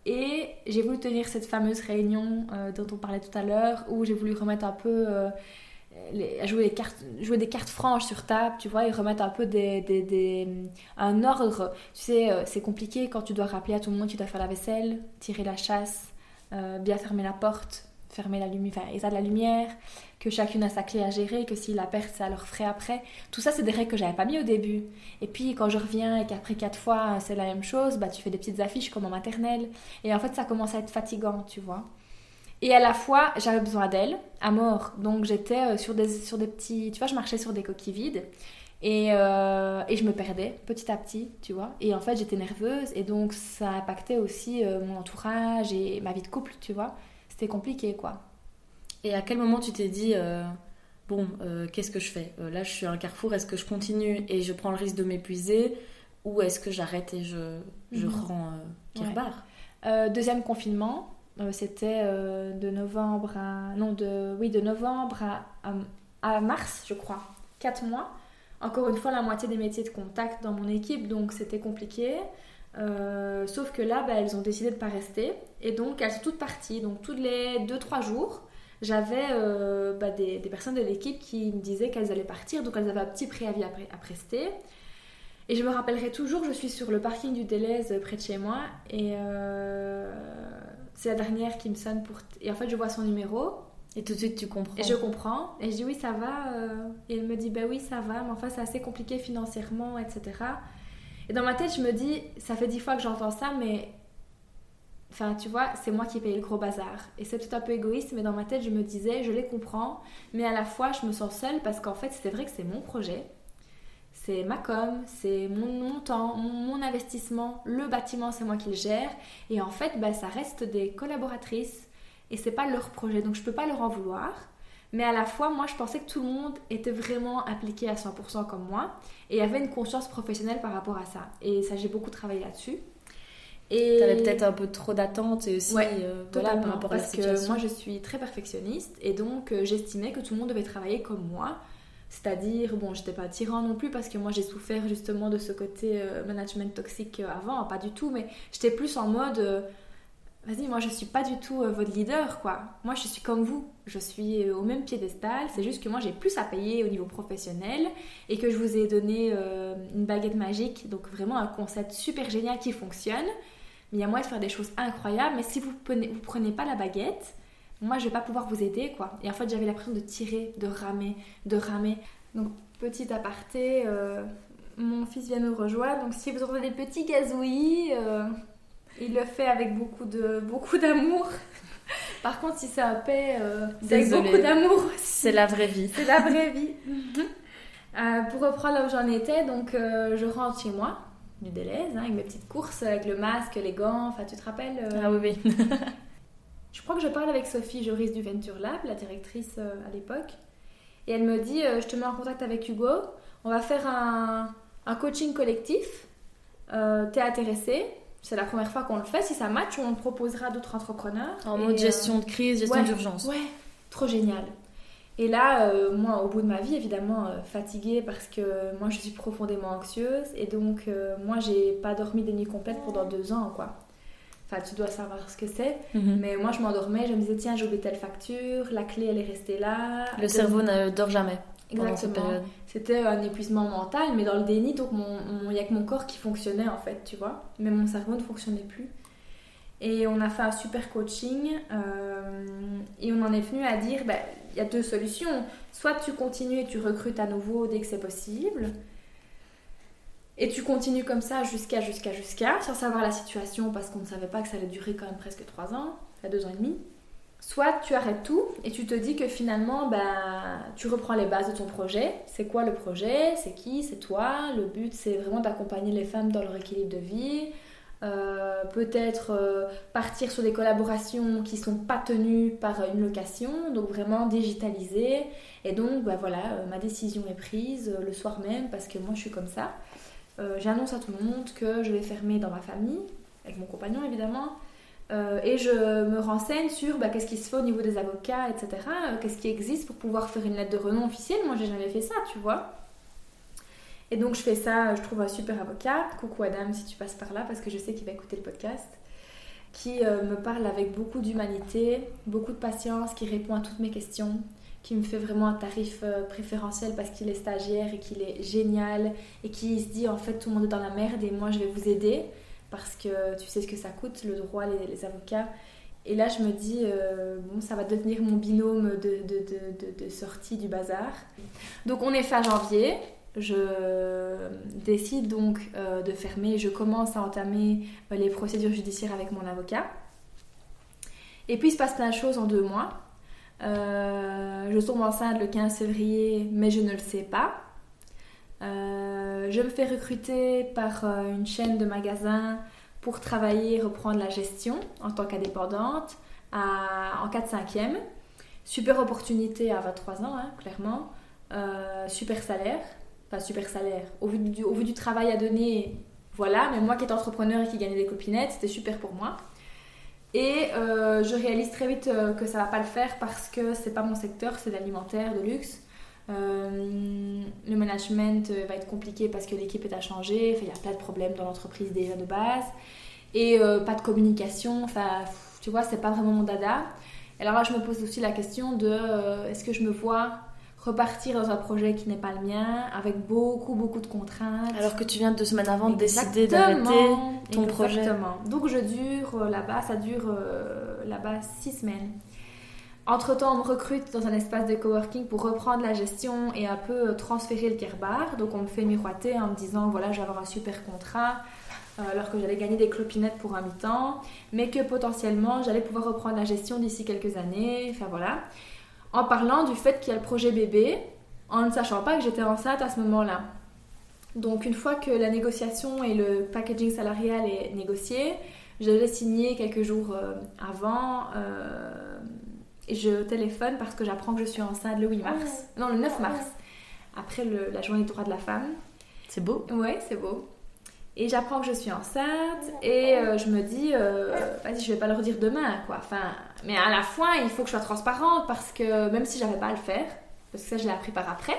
Et j'ai voulu tenir cette fameuse réunion euh, dont on parlait tout à l'heure, où j'ai voulu remettre un peu, jouer, les cartes, jouer des cartes franches sur table, tu vois, et remettre un peu des, des, un ordre. Tu sais, c'est compliqué quand tu dois rappeler à tout le monde que tu dois faire la vaisselle, tirer la chasse, bien fermer la porte, fermer la lumière, enfin, de la lumière, que chacune a sa clé à gérer, que s'il la perd, ça leur ferait après. Tout ça, c'est des règles que j'avais pas mis au début. Et puis, quand je reviens et qu'après quatre fois, c'est la même chose, bah, tu fais des petites affiches comme en maternelle. Et en fait, ça commence à être fatigant, tu vois. Et à la fois, j'avais besoin d'elle, à mort. Donc, j'étais euh, sur des, sur des petits... Tu vois, je marchais sur des coquilles vides. Et, euh, et, je me perdais petit à petit, tu vois. Et en fait, j'étais nerveuse et donc ça impactait aussi euh, mon entourage et ma vie de couple, tu vois compliqué, quoi. Et à quel moment tu t'es dit, euh, bon, euh, qu'est-ce que je fais? Euh, Là, je suis à un carrefour, est-ce que je continue et je prends le risque de m'épuiser? Ou est-ce que j'arrête et je, je mhm. rends Deuxième confinement, c'était de novembre à... Non, de, oui, de novembre à, à, mars, je crois. Quatre mois. encore une fois la moitié des métiers de contact dans mon équipe, donc c'était compliqué. Euh, sauf que là, bah, elles ont décidé de ne pas rester. Et donc, elles sont toutes parties. Donc, tous les 2-3 jours, j'avais euh, bah, des, personnes de l'équipe qui me disaient qu'elles allaient partir. Donc, elles avaient un petit préavis à, à, prester. Et je me rappellerai toujours, je suis sur le parking du Deleuze près de chez moi. Et euh, c'est la dernière qui me sonne pour... Et en fait, je vois son numéro. Et tout de suite, tu comprends. Et je comprends. Et je dis oui, ça va. Et elle me dit bah oui, ça va. Mais enfin, c'est assez compliqué financièrement, etc. Et dans ma tête, je me dis, ça fait dix fois que j'entends ça, mais. Enfin, tu vois, c'est moi qui paye le gros bazar. Et c'est tout un peu égoïste, mais dans ma tête, je me disais, je les comprends, mais à la fois, je me sens seule parce qu'en fait, c'est vrai que c'est mon projet. C'est ma com, c'est mon, temps, mon, investissement. Le bâtiment, c'est moi qui le gère. Et en fait, bah, ça reste des collaboratrices. Et c'est pas leur projet, donc je peux pas leur en vouloir. Mais à la fois, moi, je pensais que tout le monde était vraiment appliqué à 100% comme moi et avait une conscience professionnelle par rapport à ça. Et ça, j'ai beaucoup travaillé là-dessus. Et tu avais peut-être un peu trop d'attente et aussi euh, voilà, par rapport parce à la que moi, je suis très perfectionniste et donc euh, j'estimais que tout le monde devait travailler comme moi. C'est-à-dire, bon, j'étais pas tyran non plus parce que moi j'ai souffert justement de ce côté euh, management toxique avant, pas du tout, mais j'étais plus en mode vas-y, moi je suis pas du tout euh, votre leader, quoi. Moi je suis comme vous, je suis euh, au même piédestal, c'est juste que moi j'ai plus à payer au niveau professionnel et que je vous ai donné euh, une baguette magique, donc vraiment un concept super génial qui fonctionne. Mais il y a moyen de faire des choses incroyables, mais si vous vous prenez pas la baguette, moi je vais pas pouvoir vous aider, quoi. Et en fait j'avais l'impression de tirer, de ramer, de ramer. Donc petit aparté, mon fils vient nous rejoindre, donc si vous entendez des petits gazouillis il le fait avec beaucoup de beaucoup d'amour. Par contre, si c'est un paix, euh, c'est avec beaucoup d'amour. C'est la vraie vie. C'est la vraie vie. Euh, pour reprendre là où j'en étais, donc euh, je rentre chez moi, du Deleuze, hein, avec mes petites courses, avec le masque, les gants, enfin tu te rappelles Ah oui, oui. je crois que je parle avec Sophie Joris du Venture Lab, la directrice à l'époque, et elle me dit Je te mets en contact avec Hugo, on va faire un, un coaching collectif. T'es intéressé? C'est la première fois qu'on le fait. Si ça match, on proposera d'autres entrepreneurs. En mode gestion de crise, gestion d'urgence. Ouais, trop génial. Et là, euh, moi, au bout de ma vie, évidemment, euh, fatiguée parce que moi, je suis profondément anxieuse. Et donc, euh, moi, j'ai pas dormi des nuits complètes pendant deux ans, quoi. Enfin, tu dois savoir ce que c'est. Mhm. Mais moi, je m'endormais, je me disais, tiens, j'ai oublié telle facture, la clé, elle est restée là. Le cerveau ne dort jamais. Exactement. C'était un épuisement mental, mais dans le déni, donc il n'y a que mon corps qui fonctionnait en fait, tu vois. Mais mon cerveau ne fonctionnait plus. Et on a fait un super coaching euh, et on en est venu à dire, bah, il y a deux solutions. Soit tu continues et tu recrutes à nouveau dès que c'est possible. Et tu continues comme ça jusqu'à, jusqu'à, jusqu'à, sans savoir la situation parce qu'on ne savait pas que ça allait durer quand même presque trois ans, à deux ans et demi. Soit tu arrêtes tout et tu te dis que finalement, ben, tu reprends les bases de ton projet. C'est quoi le projet? C'est qui? C'est toi? Le but, c'est vraiment d'accompagner les femmes dans leur équilibre de vie. Euh, peut-être euh, partir sur des collaborations qui sont pas tenues par une location, donc vraiment digitaliser. Et donc, ben voilà, euh, ma décision est prise le soir même parce que moi je suis comme ça. J'annonce à tout le monde que je vais fermer dans ma famille, avec mon compagnon évidemment, euh, et je me renseigne sur bah, qu'est-ce qui se fait au niveau des avocats, etc. Euh, qu'est-ce qui existe pour pouvoir faire une lettre de renom officielle? Moi, j'ai jamais fait ça, tu vois. Et donc, je fais ça, je trouve un super avocat. Coucou Adam, si tu passes par là, parce que je sais qu'il va écouter le podcast. Qui euh, me parle avec beaucoup d'humanité, beaucoup de patience, qui répond à toutes mes questions, qui me fait vraiment un tarif préférentiel parce qu'il est stagiaire et qu'il est génial et qui se dit en fait tout le monde est dans la merde et moi je vais vous aider parce que tu sais ce que ça coûte, le droit, les, avocats. Et là, je me dis, euh, bon, ça va devenir mon binôme de, de, de, sortie du bazar. Donc, on est fin janvier. Je décide donc euh, de fermer. Je commence à entamer euh, les procédures judiciaires avec mon avocat. Et puis, il se passe plein de en deux mois. Je tombe enceinte le 15 février, mais je ne le sais pas. Euh, je me fais recruter par euh, une chaîne de magasins pour travailler reprendre la gestion en tant qu'indépendante en 4-5e. Super opportunité à 23 ans, hein, clairement. Euh, super salaire. Enfin, super salaire. Au vu, du, au vu du travail à donner, voilà. Mais moi qui étais entrepreneur et qui gagnais des copinettes, c'était super pour moi. Et je réalise très vite que ça va pas le faire parce que c'est pas mon secteur, c'est l'alimentaire, de luxe. Euh, le management va être compliqué parce que l'équipe est à changer. il y a plein de problèmes dans l'entreprise déjà de base. Et pas de communication. Tu vois, c'est pas vraiment mon dada. Alors là, je me pose aussi la question de est-ce que je me vois repartir dans un projet qui n'est pas le mien, avec beaucoup, beaucoup de contraintes. Alors que tu viens deux semaines avant de décider d'arrêter ton projet. Exactement. Donc je dure euh, là-bas, ça dure euh, là-bas six semaines. Entre-temps, on me recrute dans un espace de coworking pour reprendre la gestion et un peu euh, transférer le kerbar. Donc on me fait miroiter en me disant, voilà, je vais avoir un super contrat, alors que j'allais gagner des clopinettes pour un mi-temps, mais que potentiellement j'allais pouvoir reprendre la gestion d'ici quelques années. Enfin voilà en parlant du fait qu'il y a le projet bébé, en ne sachant pas que j'étais enceinte à ce moment-là. Donc une fois que la négociation et le packaging salarial est négocié, je l'ai signé quelques jours euh, avant. Euh, et je téléphone parce que j'apprends que je suis enceinte le 8 mars. Non, le 9 mars. Après la journée du droit de la femme. C'est beau. Ouais, c'est beau. Et j'apprends que je suis enceinte et euh, je me dis, vas-y, je vais pas leur dire demain, quoi. Enfin, mais à la fois, il faut que je sois transparente parce que même si j'avais pas à le faire, parce que ça, je l'ai appris par après,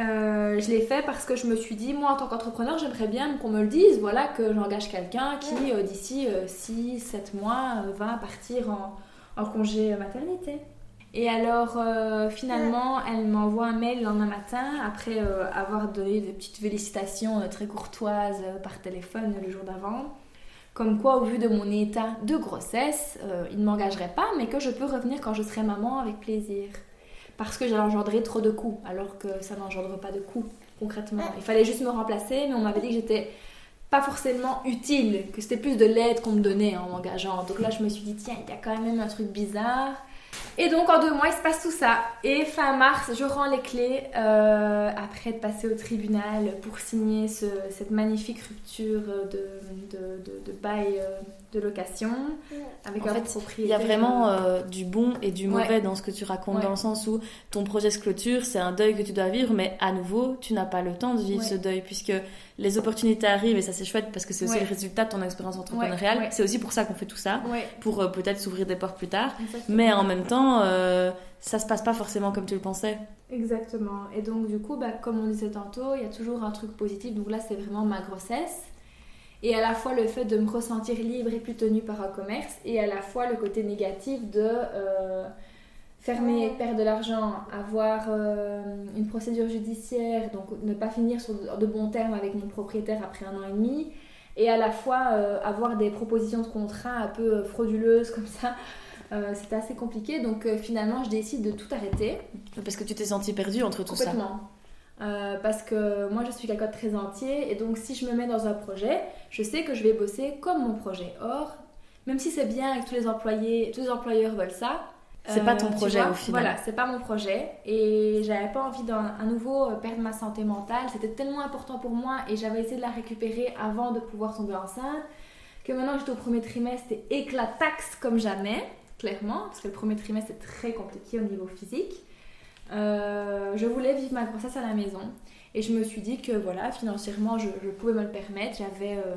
euh, je l'ai fait parce que je me suis dit, moi en tant qu'entrepreneur, j'aimerais bien qu'on me le dise, voilà, que j'engage quelqu'un qui, euh, d'ici 6, 7 mois, euh, va partir en, congé maternité. Et alors, finalement, elle m'envoie un mail le lendemain matin, après avoir donné des petites félicitations très courtoises par téléphone le jour d'avant comme quoi au vu de mon état de grossesse, euh, il ne m'engagerait pas, mais que je peux revenir quand je serai maman avec plaisir. Parce que j'allais trop de coûts, alors que ça n'engendre pas de coûts, concrètement. Il fallait juste me remplacer, mais on m'avait dit que j'étais pas forcément utile, que c'était plus de l'aide qu'on me donnait en m'engageant. Donc là, je me suis dit, tiens, il y a quand même un truc bizarre. Et donc en deux mois, il se passe tout ça. Et fin mars, je rends les clés euh, après être passé au tribunal pour signer cette magnifique rupture de, de, bail euh, de location avec un Il y a vraiment euh, du bon et du mauvais dans ce que tu racontes, dans le sens où ton projet se clôture, c'est un deuil que tu dois vivre, mais à nouveau, tu n'as pas le temps de vivre ce deuil puisque les opportunités arrivent et ça c'est chouette parce que c'est aussi le résultat de ton expérience entrepreneuriale. C'est aussi pour ça qu'on fait tout ça, pour peut-être s'ouvrir des portes plus tard. Mais en même temps, euh, ça se passe pas forcément comme tu le pensais. Exactement. Et donc, du coup, bah, comme on disait tantôt, il y a toujours un truc positif. Donc là, c'est vraiment ma grossesse. Et à la fois le fait de me ressentir libre et plus tenue par un commerce. Et à la fois le côté négatif de euh, fermer, perdre de l'argent, avoir euh, une procédure judiciaire, donc ne pas finir sur de, bons termes avec mon propriétaire après un an et demi. Et à la fois avoir des propositions de contrat un peu frauduleuses comme ça euh, c'était assez compliqué. Donc euh, finalement, je décide de tout arrêter. Parce que tu t'es sentie perdue entre tout ça Complètement. Euh, parce que moi, je suis quelqu'un de très entier. Et donc, si je me mets dans un projet, je sais que je vais bosser comme mon projet. Or, même si c'est bien et que tous les employés, tous les employeurs veulent ça, c'est pas ton projet au final. Voilà, c'est pas mon projet et j'avais pas envie d'un nouveau perdre ma santé mentale. C'était tellement important pour moi et j'avais essayé de la récupérer avant de pouvoir tomber enceinte que maintenant que j'étais au premier trimestre, c'était éclataxe comme jamais clairement, parce que le premier trimestre est très compliqué au niveau physique. Euh, je voulais vivre ma grossesse à la maison et je me suis dit que voilà, financièrement, je, pouvais me le permettre. J'avais euh,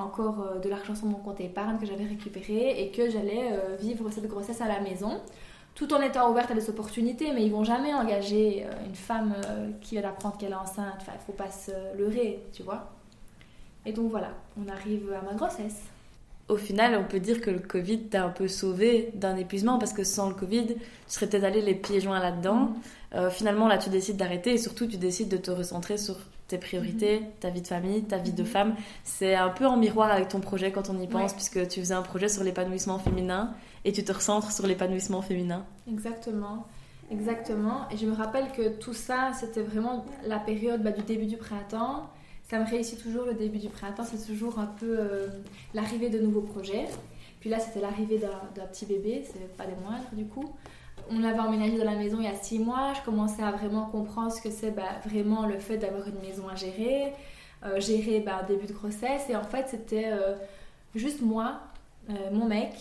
encore euh, de l'argent sur mon compte épargne que j'avais récupéré et que j'allais vivre cette grossesse à la maison tout en étant ouverte à des opportunités, mais ils vont jamais engager une femme qui vient d'apprendre qu'elle est enceinte. Enfin, il faut pas se leurrer, tu vois. Et donc voilà, on arrive à ma grossesse au final, on peut dire que le Covid t'a un peu sauvé d'un épuisement parce que sans le Covid, tu serais peut-être allé les pieds joints là-dedans. Mm. Euh, finalement, là, tu décides d'arrêter et surtout, tu décides de te recentrer sur tes priorités, mm-hmm. ta vie de famille, ta vie de mm-hmm. femme. C'est un peu en miroir avec ton projet quand on y pense, puisque tu faisais un projet sur l'épanouissement féminin et tu te recentres sur l'épanouissement féminin. Exactement. Exactement. Et je me rappelle que tout ça, c'était vraiment la période bah, du début du printemps ça me réussit toujours le début du printemps, c'est toujours un peu euh, l'arrivée de nouveaux projets. Puis là, c'était l'arrivée d'un petit bébé, c'est pas des moindres du coup. On avait emménagé dans la maison il y a six mois, je commençais à vraiment comprendre ce que c'est bah, vraiment le fait d'avoir une maison à gérer, euh, gérer bah, un début de grossesse. Et en fait, c'était euh, juste moi, mon mec,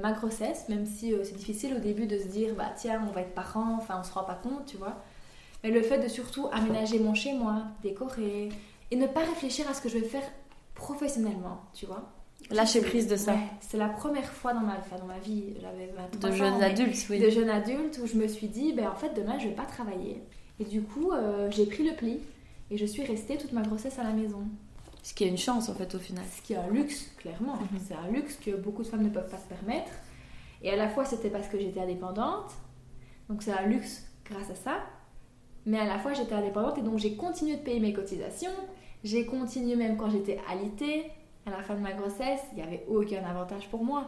ma grossesse, même si c'est difficile au début de se dire, bah tiens, on va être parents, enfin on se rend pas compte, tu vois. Mais le fait de surtout aménager mon chez moi, décorer, et ne pas réfléchir à ce que je vais faire professionnellement, tu vois. Lâcher prise de ça. Ouais, c'est la première fois dans ma, enfin, dans ma vie, j'avais 23 De mais adultes, oui. de jeune adulte où je me suis dit, ben en fait demain je vais pas travailler. Et du coup, euh, j'ai pris le pli et je suis restée toute ma grossesse à la maison. Ce qui est une chance en fait au final. Ce qui est un luxe, clairement. Mhm. C'est un luxe que beaucoup de femmes ne peuvent pas se permettre. Et à la fois, c'était parce que j'étais indépendante. Donc, c'est un luxe grâce à ça. Mais à la fois, j'étais indépendante et donc j'ai continué de payer mes cotisations. J'ai continué même quand j'étais alitée. À la fin de ma grossesse, il n'y avait aucun avantage pour moi.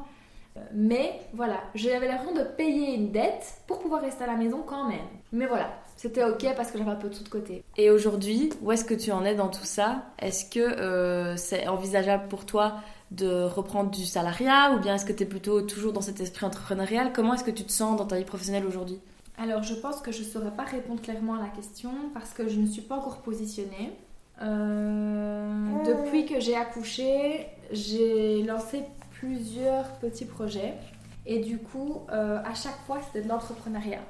Euh, Mais voilà, j'avais l'impression de payer une dette pour pouvoir rester à la maison quand même. Mais voilà, c'était ok parce que j'avais un peu de tout de côté. Et aujourd'hui, où est-ce que tu en es dans tout ça? Est-ce que euh, c'est envisageable pour toi de reprendre du salariat ou bien est-ce que tu es plutôt toujours dans cet esprit entrepreneurial? Comment est-ce que tu te sens dans ta vie professionnelle aujourd'hui? Alors, je pense que je ne saurais pas répondre clairement à la question parce que je ne suis pas encore positionnée. Euh, depuis que j'ai accouché, j'ai lancé plusieurs petits projets. Et du coup, euh, à chaque fois, c'était de l'entrepreneuriat.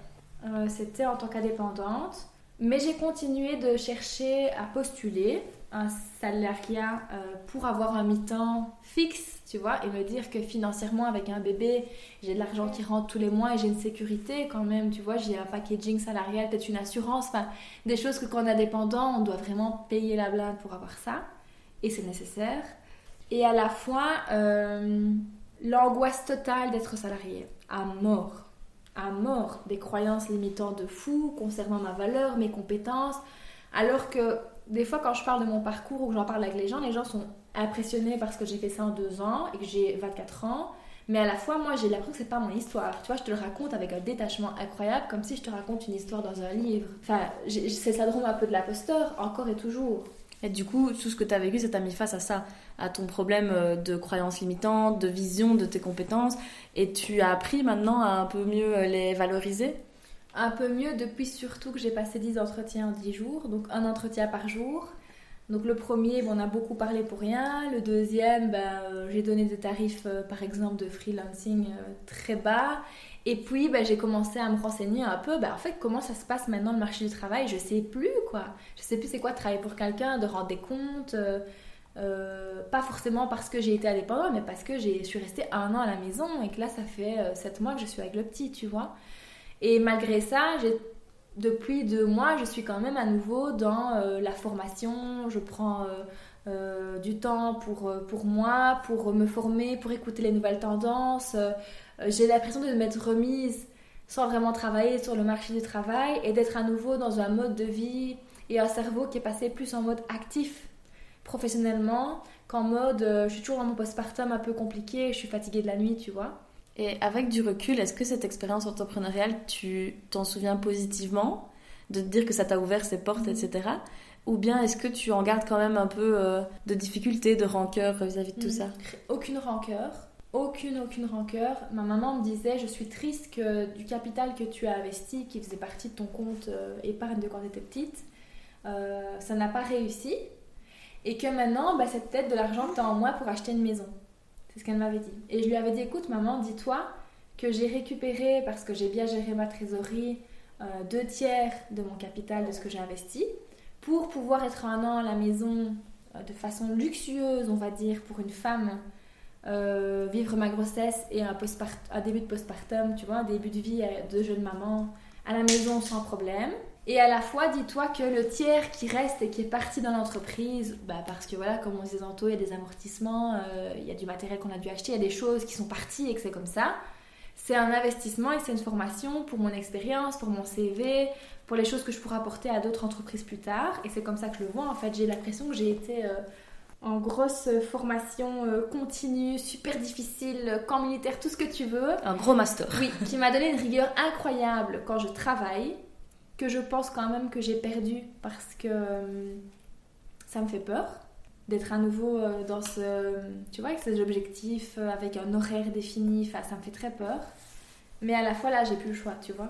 Euh, c'était en tant qu'indépendante, mais j'ai continué de chercher à postuler un salariat pour avoir un mi-temps fixe, tu vois, et me dire que financièrement, avec un bébé, j'ai de l'argent qui rentre tous les mois et j'ai une sécurité quand même, tu vois, j'ai un packaging salarial, peut-être une assurance, des choses que quand on est indépendant, on doit vraiment payer la blinde pour avoir ça, et c'est nécessaire. Et à la fois, euh, l'angoisse totale d'être salarié, à mort, à mort, des croyances limitantes de fou concernant ma valeur, mes compétences, alors que des fois, quand je parle de mon parcours ou que j'en parle avec les gens, les gens sont impressionnés parce que j'ai fait ça en deux ans et que j'ai 24 ans. Mais à la fois, moi, j'ai l'impression que c'est pas mon histoire. Tu vois, je te le raconte avec un détachement incroyable, comme si je te raconte une histoire dans un livre. Enfin, c'est le syndrome un peu de l'imposteur, encore et toujours. Et du coup, tout ce que tu as vécu, ça t'a mis face à ça, à ton problème euh, de croyances limitantes, de vision de tes compétences, et tu as appris maintenant à un peu mieux euh, les valoriser? Un peu mieux depuis surtout que j'ai passé 10 entretiens en 10 jours, donc un entretien par jour. Donc le premier, bon, on a beaucoup parlé pour rien. Le deuxième, ben, euh, j'ai donné des tarifs, euh, par exemple, de freelancing euh, très bas. Et puis, ben, j'ai commencé à me renseigner un peu, ben, en fait, comment ça se passe maintenant le marché du travail? Je sais plus, quoi. Je sais plus c'est quoi travailler pour quelqu'un, de rendre des comptes. pas forcément parce que j'ai été indépendante, mais parce que je suis restée un an à la maison et que là, ça fait 7 mois que je suis avec le petit, tu vois. Et malgré ça, j'ai depuis deux mois, je suis quand même à nouveau dans euh, la formation. Je prends euh, euh, du temps pour, pour moi, pour me former, pour écouter les nouvelles tendances. J'ai l'impression de m'être remise sans vraiment travailler sur le marché du travail et d'être à nouveau dans un mode de vie et un cerveau qui est passé plus en mode actif professionnellement qu'en mode je suis toujours dans mon postpartum un peu compliqué, je suis fatiguée de la nuit, tu vois. Et avec du recul, est-ce que cette expérience entrepreneuriale, tu t'en souviens positivement De te dire que ça t'a ouvert ses portes, etc. Ou bien est-ce que tu en gardes quand même un peu euh, de difficulté, de rancœur vis-à-vis de tout Mhm. ça? Aucune rancœur. Aucune, aucune rancœur. Ma maman me disait, je suis triste que du capital que tu as investi, qui faisait partie de ton compte euh, épargne de quand tu étais petite, euh, ça n'a pas réussi. Et que maintenant, bah, c'est peut-être de l'argent que tu as en moins pour acheter une maison. Ce qu'elle m'avait dit. Et je lui avais dit, écoute maman, dis-toi que j'ai récupéré, parce que j'ai bien géré ma trésorerie, euh, deux tiers de mon capital de ce que j'ai investi, pour pouvoir être un an à la maison euh, de façon luxueuse, on va dire, pour une femme, euh, vivre ma grossesse et un, un début de postpartum, tu vois, un début de vie de jeune maman à la maison sans problème. Et à la fois, dis-toi que le tiers qui reste et qui est parti dans l'entreprise, bah parce que voilà, comme on disait tantôt, il y a des amortissements, euh, il y a du matériel qu'on a dû acheter, il y a des choses qui sont parties et que c'est comme ça. C'est un investissement et c'est une formation pour mon expérience, pour mon CV, pour les choses que je pourrais apporter à d'autres entreprises plus tard. Et c'est comme ça que je le vois. En fait, j'ai l'impression que j'ai été euh, en grosse formation euh, continue, super difficile, camp militaire, tout ce que tu veux. Un gros master. Oui, qui m'a donné une rigueur incroyable quand je travaille, que je pense quand même que j'ai perdu parce que euh, ça me fait peur d'être à nouveau euh, dans ce, tu vois, avec ces objectifs, euh, avec un horaire défini, enfin, ça me fait très peur. Mais à la fois, là, j'ai plus le choix, tu vois.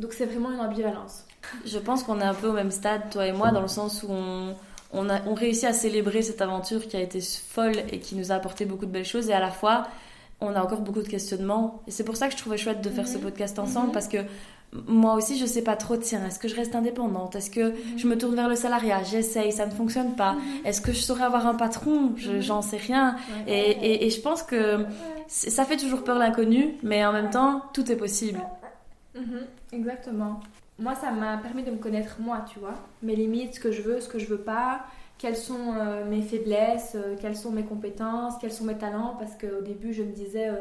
Donc c'est vraiment une ambivalence. Je pense qu'on est un peu au même stade, toi et moi, dans le sens où on, on, a, on réussit à célébrer cette aventure qui a été folle et qui nous a apporté beaucoup de belles choses, et à la fois, on a encore beaucoup de questionnements. Et c'est pour ça que je trouvais chouette de faire ce Mhm. podcast ensemble, Mhm. parce que moi aussi, je sais pas trop, tiens, est-ce que je reste indépendante? Est-ce que Mhm. je me tourne vers le salariat? J'essaye, ça ne fonctionne pas. Est-ce que je saurais avoir un patron? Je- Mhm. J'en sais rien. Et, et- et je pense que ça fait toujours peur l'inconnu, mais en même temps, tout est possible. Mhm, exactement. Moi, ça m'a permis de me connaître moi, tu vois. Mes limites, ce que je veux, ce que je veux pas, quelles sont euh, mes faiblesses, euh, quelles sont mes compétences, quels sont mes talents? Parce qu'au début, je me disais, euh,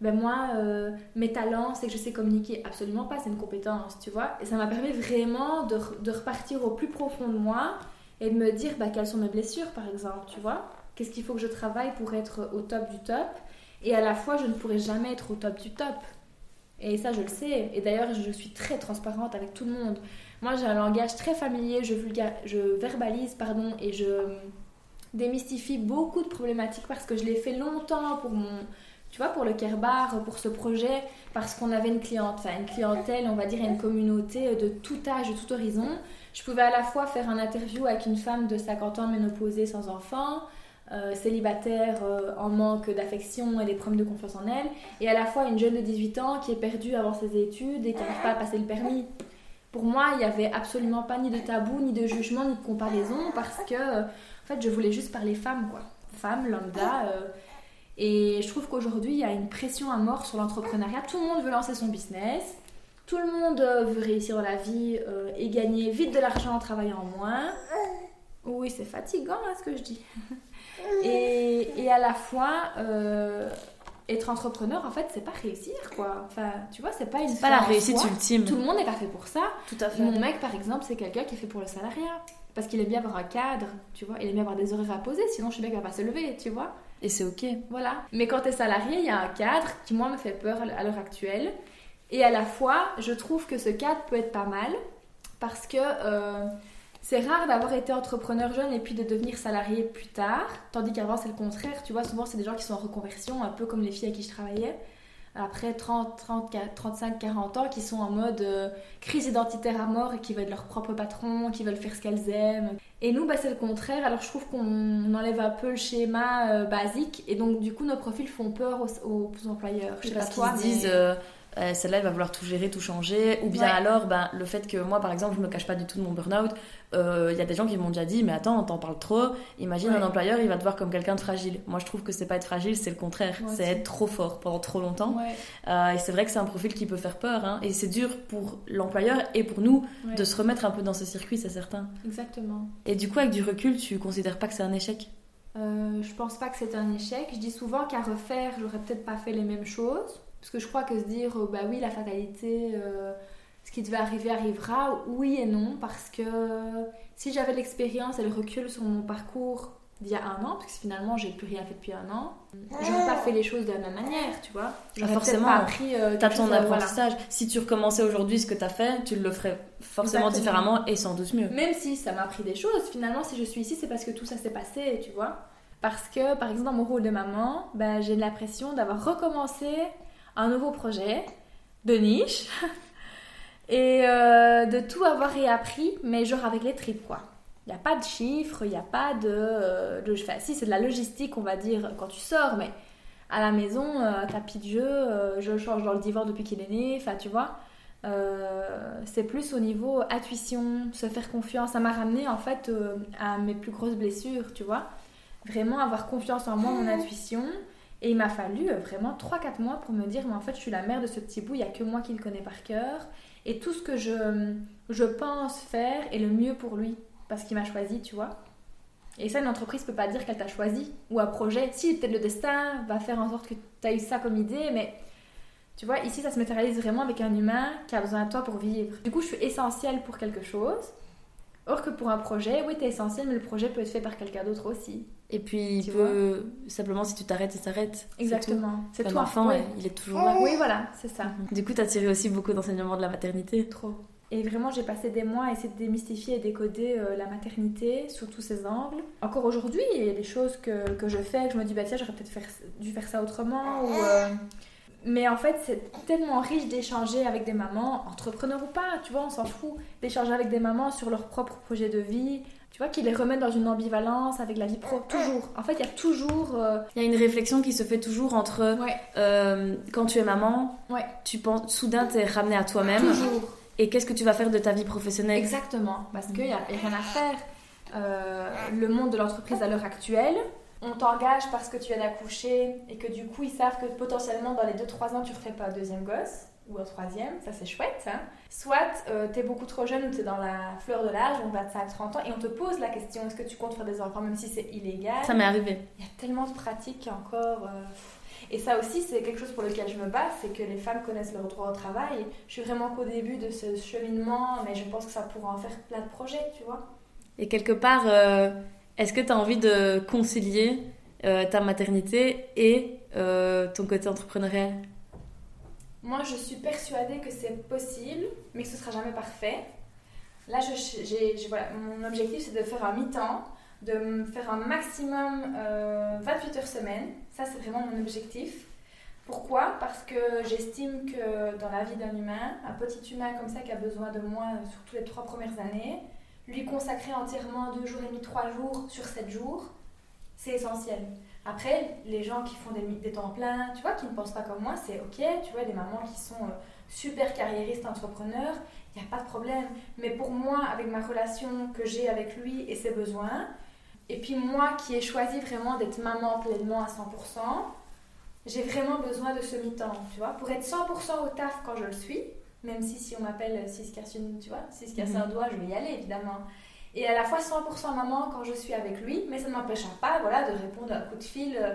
ben moi, euh, mes talents, c'est que je sais communiquer. Absolument pas, c'est une compétence, tu vois. Et ça m'a permis vraiment de, de repartir au plus profond de moi et de me dire, bah, quelles sont mes blessures, par exemple, tu vois. Qu'est-ce qu'il faut que je travaille pour être au top du top. Et à la fois, je ne pourrai jamais être au top du top. Et ça, je le sais. Et d'ailleurs, je suis très transparente avec tout le monde. Moi, j'ai un langage très familier, je, vulga- je verbalise, pardon, et je démystifie beaucoup de problématiques parce que je l'ai fait longtemps pour mon... Tu vois, pour le Kerbar, pour ce projet, parce qu'on avait une cliente, enfin une clientèle, on va dire, une communauté de tout âge, de tout horizon. Je pouvais à la fois faire un interview avec une femme de 50 ans ménopausée sans enfant, euh, célibataire euh, en manque d'affection et des problèmes de confiance en elle, et à la fois une jeune de 18 ans qui est perdue avant ses études et qui n'arrive pas à passer le permis. Pour moi, il n'y avait absolument pas ni de tabou, ni de jugement, ni de comparaison, parce que, euh, en fait, je voulais juste parler femmes, quoi. Femmes, lambda. Et je trouve qu'aujourd'hui, il y a une pression à mort sur l'entrepreneuriat. Tout le monde veut lancer son business. Tout le monde euh, veut réussir dans la vie euh, et gagner vite de l'argent en travaillant moins. Oui, c'est fatigant, hein, ce que je dis. Et, et à la fois, euh, être entrepreneur, en fait, c'est pas réussir, quoi. Enfin, tu vois, c'est pas une pas la réussite soi. ultime. Tout le monde n'est pas fait pour ça. Tout à fait. Mon mec, par exemple, c'est quelqu'un qui est fait pour le salariat. Parce qu'il aime bien avoir un cadre, tu vois. Il aime bien avoir des horaires à poser, sinon je sais bien qu'il va pas se lever, tu vois. Et c'est ok. Voilà. Mais quand tu es salarié, il y a un cadre qui, moi, me fait peur à l'heure actuelle. Et à la fois, je trouve que ce cadre peut être pas mal parce que euh, c'est rare d'avoir été entrepreneur jeune et puis de devenir salarié plus tard. Tandis qu'avant, c'est le contraire. Tu vois, souvent, c'est des gens qui sont en reconversion, un peu comme les filles à qui je travaillais. Après 30, 30, 35, 40 ans, qui sont en mode euh, crise identitaire à mort et qui veulent leur propre patron, qui veulent faire ce qu'elles aiment. Et nous, bah, c'est le contraire. Alors, je trouve qu'on enlève un peu le schéma euh, basique et donc, du coup, nos profils font peur aux, aux employeurs. Je sais pas toi, mais- disent, euh, euh, celle-là, elle va vouloir tout gérer, tout changer. Ou bien Ouais. alors, ben, le fait que moi, par exemple, je me cache pas du tout de mon burn-out. euh, Il y a des gens qui m'ont déjà dit, mais attends, t'en parles trop. Imagine Ouais. un employeur, il va te voir comme quelqu'un de fragile. Moi, je trouve que c'est pas être fragile, c'est le contraire. C'est être trop fort pendant trop longtemps. Euh, et c'est vrai que c'est un profil qui peut faire peur. hein. Et c'est dur pour l'employeur et pour nous de se remettre un peu dans ce circuit, c'est certain. exactement. Et du coup, avec du recul, tu considères pas que c'est un échec? Euh, je pense pas que c'est un échec. Je dis souvent qu'à refaire, j'aurais peut-être pas fait les mêmes choses. Parce que je crois que se dire, euh, bah oui, la fatalité, euh, ce qui devait arriver arrivera, oui et non. Parce que si j'avais l'expérience et le recul sur mon parcours d'il y a un an, parce que finalement j'ai plus rien fait depuis un an, j'aurais pas fait les choses de la même manière, tu vois. J'aurais peut-être forcément. pas appris euh, T'as ton euh, voilà. apprentissage. Si tu recommençais aujourd'hui ce que t'as fait, tu le ferais forcément Exactement. différemment et sans doute mieux. Même si ça m'a appris des choses, finalement, si je suis ici, c'est parce que tout ça s'est passé, tu vois. Parce que, par exemple, dans mon rôle de maman, ben, j'ai l'impression d'avoir recommencé un nouveau projet de niche et euh, de tout avoir réappris, mais genre avec les tripes, quoi. Il n'y a pas de chiffres, il n'y a pas de... euh, de enfin, si, c'est de la logistique, on va dire, quand tu sors, mais à la maison, euh, tapis de jeu, euh, je change dans le divan depuis qu'il est né, enfin, tu vois. C'est plus au niveau intuition, se faire confiance. Ça m'a ramené en fait à mes plus grosses blessures, tu vois. Vraiment avoir confiance en moi, mon intuition. Et il m'a fallu euh, vraiment 3-4 mois pour me dire, mais en fait, je suis la mère de ce petit bout, il n'y a que moi qui le connais par cœur. Et tout ce que je, je pense faire est le mieux pour lui, parce qu'il m'a choisi, tu vois. Et ça, une entreprise peut pas dire qu'elle t'a choisi, ou un projet. Si, peut-être le destin va faire en sorte que tu as eu ça comme idée, mais tu vois, ici, ça se matérialise vraiment avec un humain qui a besoin de toi pour vivre. Du coup, je suis essentielle pour quelque chose. Or que pour un projet, oui, t'es essentiel, mais le projet peut être fait par quelqu'un d'autre aussi. Et puis, il peut simplement, si tu t'arrêtes, il s'arrête. Exactement. C'est toi. enfant, ouais. il est toujours là. Oui, voilà, c'est ça. Du coup, t'as tiré aussi beaucoup d'enseignements de la maternité. Trop. Et vraiment, j'ai passé des mois à essayer de démystifier et décoder euh, la maternité sous tous ses angles. Encore aujourd'hui, il y a des choses que, que je fais, que je me dis, bah tiens, j'aurais peut-être faire- dû faire ça autrement. Ou, euh, Mais en fait, c'est tellement riche d'échanger avec des mamans, entrepreneurs ou pas, tu vois, on s'en fout, d'échanger avec des mamans sur leur propre projet de vie. tu vois, qui les remettent dans une ambivalence avec la vie pro, toujours. En fait, il y a toujours... euh, Il y a une réflexion qui se fait toujours entre Ouais, euh, quand tu es maman, ouais, tu penses soudain t'es ramené à toi-même toujours. et qu'est-ce que tu vas faire de ta vie professionnelle? Exactement, parce qu'il n'y a, y a rien à faire. Euh, le monde de l'entreprise à l'heure actuelle, on t'engage parce que tu viens d'accoucher et que du coup ils savent que potentiellement dans les 2-3 ans tu refais pas un deuxième gosse ou un troisième, ça c'est chouette. Hein. Soit euh, t'es beaucoup trop jeune ou t'es dans la fleur de l'âge, donc 25-30 ans, et on te pose la question est-ce que tu comptes faire des enfants même si c'est illégal? Ça m'est arrivé. Il y a tellement de pratiques encore. euh, Et ça aussi, c'est quelque chose pour lequel je me bats, c'est que les femmes connaissent leur droit au travail. Je suis vraiment qu'au début de ce cheminement, mais je pense que ça pourra en faire plein de projets, tu vois. Et quelque part, euh, est-ce que tu as envie de concilier euh, ta maternité et euh, ton côté entrepreneurial? Moi, je suis persuadée que c'est possible, mais que ce sera jamais parfait. Là, mon objectif, c'est de faire un mi-temps, de faire un maximum euh, 28 heures semaine. Ça, c'est vraiment mon objectif. Pourquoi? Parce que j'estime que dans la vie d'un humain, un petit humain comme ça qui a besoin de moi, euh, surtout les trois premières années, lui consacrer entièrement deux jours et demi, trois jours sur sept jours, c'est essentiel. Après, les gens qui font des, temps pleins, tu vois, qui ne pensent pas comme moi, c'est ok. Tu vois, des mamans qui sont euh, super carriéristes, entrepreneurs, il n'y a pas de problème. Mais pour moi, avec ma relation que j'ai avec lui et ses besoins, et puis moi qui ai choisi vraiment d'être maman pleinement à 100%, j'ai vraiment besoin de ce mi-temps, tu vois, pour être 100% au taf quand je le suis, même si si on m'appelle 6 casse une, tu vois, 6 casse un doigt, je vais y aller évidemment. Et à la fois 100% maman quand je suis avec lui, mais ça ne m'empêchera pas, voilà, de répondre à un coup de fil. euh,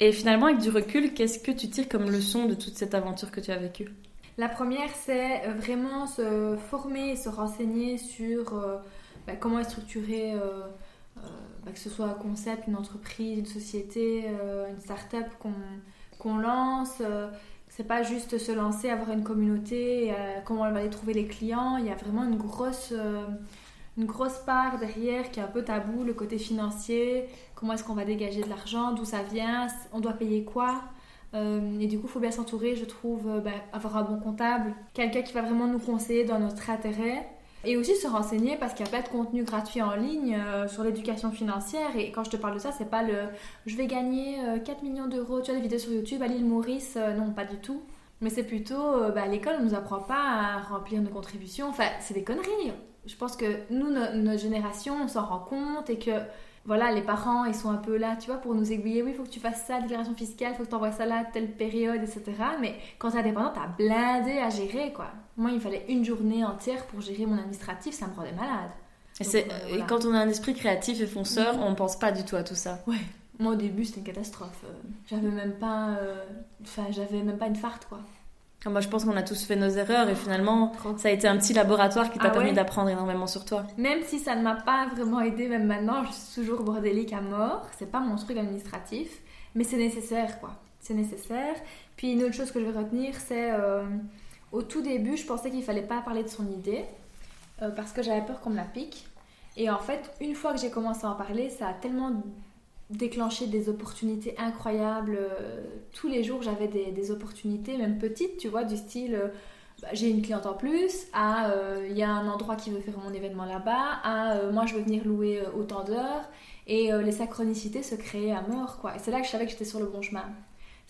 Et finalement, avec du recul, qu'est-ce que tu tires comme leçon de toute cette aventure que tu as vécue? La première, c'est euh, vraiment se former et se renseigner sur euh, bah, comment est structuré, euh, euh, bah, que ce soit un concept, une entreprise, une société, euh, une start-up qu'on qu'on lance. C'est pas juste se lancer, avoir une communauté, euh, comment on va aller trouver les clients. Il y a vraiment une grosse, euh, une grosse part derrière qui est un peu tabou, le côté financier, comment est-ce qu'on va dégager de l'argent, d'où ça vient, on doit payer quoi. Euh, et du coup, il faut bien s'entourer, je trouve, bah, avoir un bon comptable, quelqu'un qui va vraiment nous conseiller dans notre intérêt. Et aussi se renseigner parce qu'il y a plein de contenu gratuit en ligne euh, sur l'éducation financière. Et quand je te parle de ça, c'est pas le je vais gagner euh, 4 millions d'euros, tu as des vidéos sur YouTube à l'île Maurice, euh, non, pas du tout. Mais c'est plutôt, euh, bah, l'école, on nous apprend pas à remplir nos contributions. Enfin, c'est des conneries. Je pense que nous, no- notre génération, on s'en rend compte et que voilà, les parents, ils sont un peu là, tu vois, pour nous aiguiller. Oui, il faut que tu fasses ça, déclaration fiscale, il faut que tu envoies ça là, telle période, etc. Mais quand t'es indépendant, t'as blindé à gérer, quoi. Moi, il me fallait une journée entière pour gérer mon administratif, ça me rendait malade. et, Donc, euh, et quand on a un esprit créatif et fonceur, Mhm. on pense pas du tout à tout ça. Ouais. Moi, au début, c'était une catastrophe. Euh, J'avais même pas... euh, Enfin, j'avais même pas une farte, quoi. Moi, je pense qu'on a tous fait nos erreurs et finalement, ça a été un petit laboratoire qui t'a Ah permis ouais d'apprendre énormément sur toi. Même si ça ne m'a pas vraiment aidé, même maintenant, je suis toujours bordélique à mort. C'est pas mon truc administratif, mais c'est nécessaire, quoi. C'est nécessaire. Puis une autre chose que je vais retenir, c'est euh, au tout début, je pensais qu'il fallait pas parler de son idée euh, parce que j'avais peur qu'on me la pique. Et en fait, une fois que j'ai commencé à en parler, ça a tellement déclenché des opportunités incroyables. Euh, Tous les jours, j'avais des, opportunités, même petites, tu vois, du style. euh, bah, j'ai une cliente en plus, euh, il y a un endroit qui veut faire mon événement là-bas, à euh, moi je veux venir louer autant d'heures, et les synchronicités se créaient à mort quoi. Et c'est là que je savais que j'étais sur le bon chemin.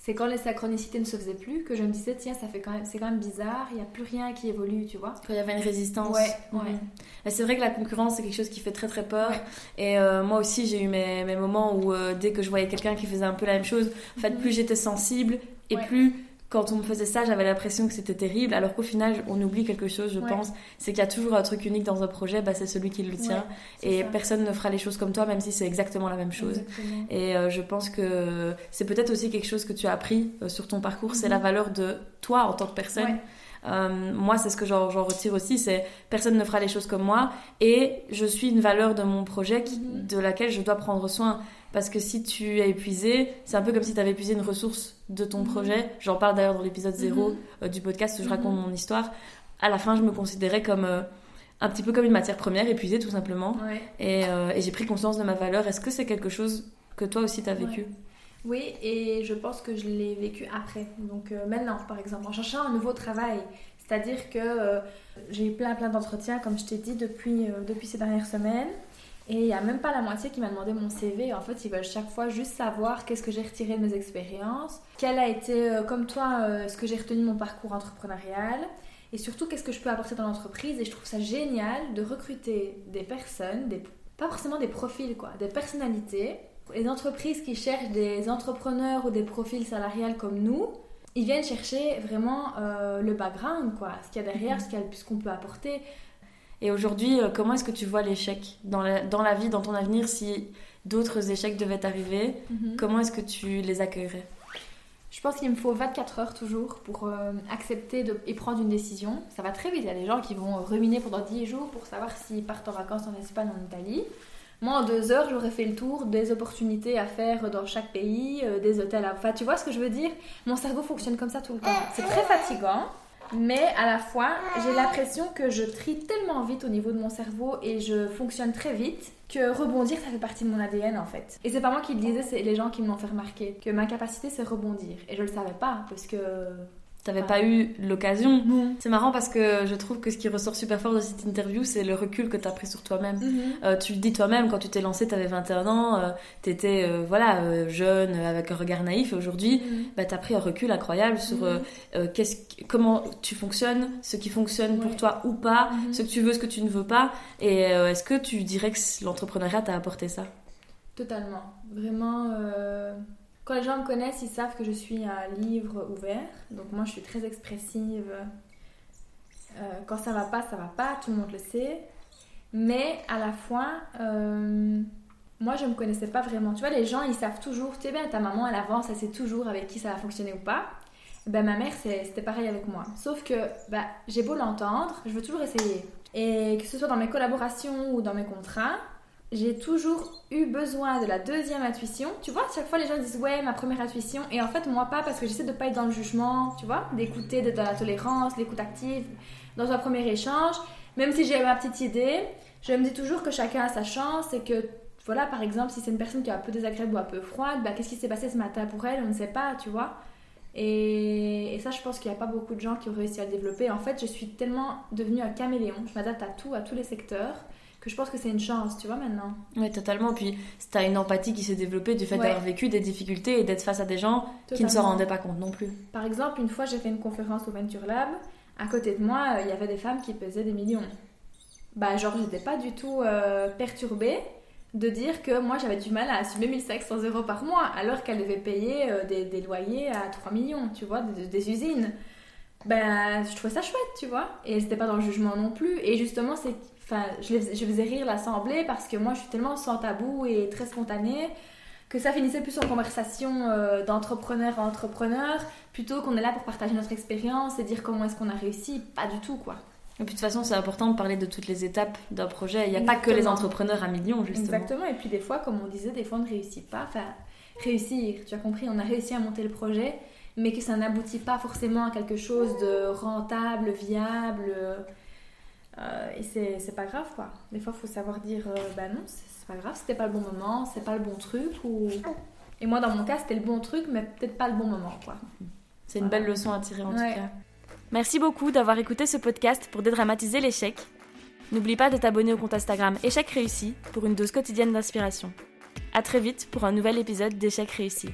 C'est quand les synchronicités ne se faisaient plus que je me disais tiens ça fait quand même c'est quand même bizarre, il n'y a plus rien qui évolue tu vois. Quand il y avait une résistance. Ouais, ouais. Et C'est vrai que la concurrence, c'est quelque chose qui fait très très peur. Ouais. Et euh, moi aussi, j'ai eu mes, mes moments où euh, dès que je voyais quelqu'un qui faisait un peu la même chose, en fait, Mhm. plus j'étais sensible et plus quand on me faisait ça, j'avais l'impression que c'était terrible. Alors qu'au final, on oublie quelque chose, je Ouais. pense. C'est qu'il y a toujours un truc unique dans un projet, bah, c'est celui qui le tient. Ouais, et ça. personne ne fera les choses comme toi, même si c'est exactement la même chose. Exactement. Et euh, je pense que c'est peut-être aussi quelque chose que tu as appris euh, sur ton parcours, c'est Mhm. la valeur de toi en tant que personne. Ouais. Euh, moi, c'est ce que j'en retire aussi, c'est personne ne fera les choses comme moi et je suis une valeur de mon projet qui- Mhm. de laquelle je dois prendre soin. Parce que si tu es épuisé, c'est un peu comme si tu avais épuisé une ressource de ton Mhm. projet. J'en parle d'ailleurs dans l'épisode 0 Mhm. euh, du podcast où je Mhm. raconte mon histoire. À la fin, je me considérais comme euh, un petit peu comme une matière première, épuisée tout simplement. Ouais. Et, euh, et j'ai pris conscience de ma valeur. Est-ce que c'est quelque chose que toi aussi tu as vécu? Ouais. Oui, et je pense que je l'ai vécu après. Donc maintenant, par exemple, en cherchant un nouveau travail. C'est-à-dire que euh, j'ai eu plein plein d'entretiens, comme je t'ai dit, depuis, euh, depuis ces dernières semaines. Et il y a même pas la moitié qui m'a demandé mon CV. En fait, ils veulent chaque fois juste savoir qu'est-ce que j'ai retiré de mes expériences, quel a été, euh, comme toi, euh, ce que j'ai retenu de mon parcours entrepreneurial, et surtout qu'est-ce que je peux apporter dans l'entreprise. Et je trouve ça génial de recruter des personnes, pas forcément des profils, quoi, des personnalités. Les entreprises qui cherchent des entrepreneurs ou des profils salariales comme nous, ils viennent chercher vraiment euh, le background, quoi, ce qu'il y a derrière, ce qu'on peut apporter. Et aujourd'hui, euh, comment est-ce que tu vois l'échec dans la, dans la vie, dans ton avenir, si d'autres échecs devaient arriver mhm. Comment est-ce que tu les accueillerais? Je pense qu'il me faut 24 heures toujours pour euh, accepter de, et prendre une décision. Ça va très vite. Il y a des gens qui vont ruminer pendant 10 jours pour savoir s'ils partent en vacances en Espagne, en Italie. Moi, en deux heures, j'aurais fait le tour des opportunités à faire dans chaque pays, euh, des hôtels. Enfin, tu vois ce que je veux dire? Mon cerveau fonctionne comme ça tout le temps. C'est très fatigant. Mais à la fois, j'ai l'impression que je trie tellement vite au niveau de mon cerveau et je fonctionne très vite que rebondir, ça fait partie de mon ADN en fait. Et c'est pas moi qui le disais, c'est les gens qui me l'ont fait remarquer. Que ma capacité, c'est rebondir. Et je le savais pas parce que T'avais pas eu l'occasion. C'est marrant parce que je trouve que ce qui ressort super fort de cette interview, c'est le recul que t'as pris sur toi-même. Mhm. Euh, tu le dis toi-même, quand tu t'es lancé, t'avais 21 ans, euh, t'étais euh, voilà, jeune, avec un regard naïf. Aujourd'hui, mhm. bah, t'as pris un recul incroyable sur mhm. qu'est-ce, comment tu fonctionnes, ce qui fonctionne pour toi ou pas, ce que tu veux, ce que tu ne veux pas. Et est-ce que tu dirais que l'entrepreneuriat t'a apporté ça? Totalement. Vraiment quand les gens me connaissent, ils savent que je suis un livre ouvert. Donc moi, je suis très expressive. Euh, quand ça va pas, ça va pas, tout le monde le sait. Mais à la fois, euh, moi, je me connaissais pas vraiment. Tu vois, les gens, ils savent toujours. Tu sais bien, ta maman, elle avance, elle sait toujours avec qui ça va fonctionner ou pas. Ben, ma mère, c'était pareil avec moi. Sauf que ben, j'ai beau l'entendre, je veux toujours essayer. Et que ce soit dans mes collaborations ou dans mes contrats, j'ai toujours eu besoin de la deuxième intuition. Tu vois, chaque fois les gens disent ouais, ma première intuition. Et en fait, moi pas, parce que j'essaie de pas être dans le jugement, tu vois, d'écouter, de dans la tolérance, l'écoute active, dans un premier échange. Même si j'ai ma petite idée, je me dis toujours que chacun a sa chance et que, voilà, par exemple, si c'est une personne qui est un peu désagréable ou un peu froide, bah, qu'est-ce qui s'est passé ce matin pour elle? On ne sait pas, tu vois. Et, et, ça, je pense qu'il n'y a pas beaucoup de gens qui ont réussi à le développer. En fait, je suis tellement devenue un caméléon. Je m'adapte à tout, à tous les secteurs que je pense que c'est une chance, tu vois, maintenant. Oui, totalement. Puis, tu as une empathie qui s'est développée du fait d'avoir vécu des difficultés et d'être face à des gens qui ne se rendaient pas compte non plus. Par exemple, une fois, j'ai fait une conférence au Venture Lab. À côté de moi, il y avait des femmes qui pesaient des millions. Bah, genre, j'étais pas du tout euh, perturbée de dire que moi, j'avais du mal à assumer 1500 euros par mois, alors qu'elle devait payer euh, des, loyers à 3 millions, tu vois, des, des usines. Ben, je trouvais ça chouette, tu vois. Et c'était pas dans le jugement non plus. Et justement, c'est Enfin, je, je faisais rire l'assemblée parce que moi, je suis tellement sans tabou et très spontanée que ça finissait plus en conversation euh, d'entrepreneur à entrepreneur plutôt qu'on est là pour partager notre expérience et dire comment est-ce qu'on a réussi. Pas du tout, quoi. Et puis de toute façon, c'est important de parler de toutes les étapes d'un projet. Il n'y a pas que les entrepreneurs à millions, justement. Exactement. Et puis des fois, comme on disait, des fois on ne réussit pas. Enfin, réussir, tu as compris, on a réussi à monter le projet, mais que ça n'aboutit pas forcément à quelque chose de rentable, viable. Euh, et c'est pas grave quoi. Des fois, il faut savoir dire euh, bah non, c'est pas grave, c'était pas le bon moment, c'est pas le bon truc. Ou... Et moi, dans mon cas, c'était le bon truc, mais peut-être pas le bon moment quoi. C'est une belle leçon à tirer en tout cas. Merci beaucoup d'avoir écouté ce podcast pour dédramatiser l'échec. N'oublie pas de t'abonner au compte Instagram Échec réussi pour une dose quotidienne d'inspiration. A très vite pour un nouvel épisode d'Échec réussi.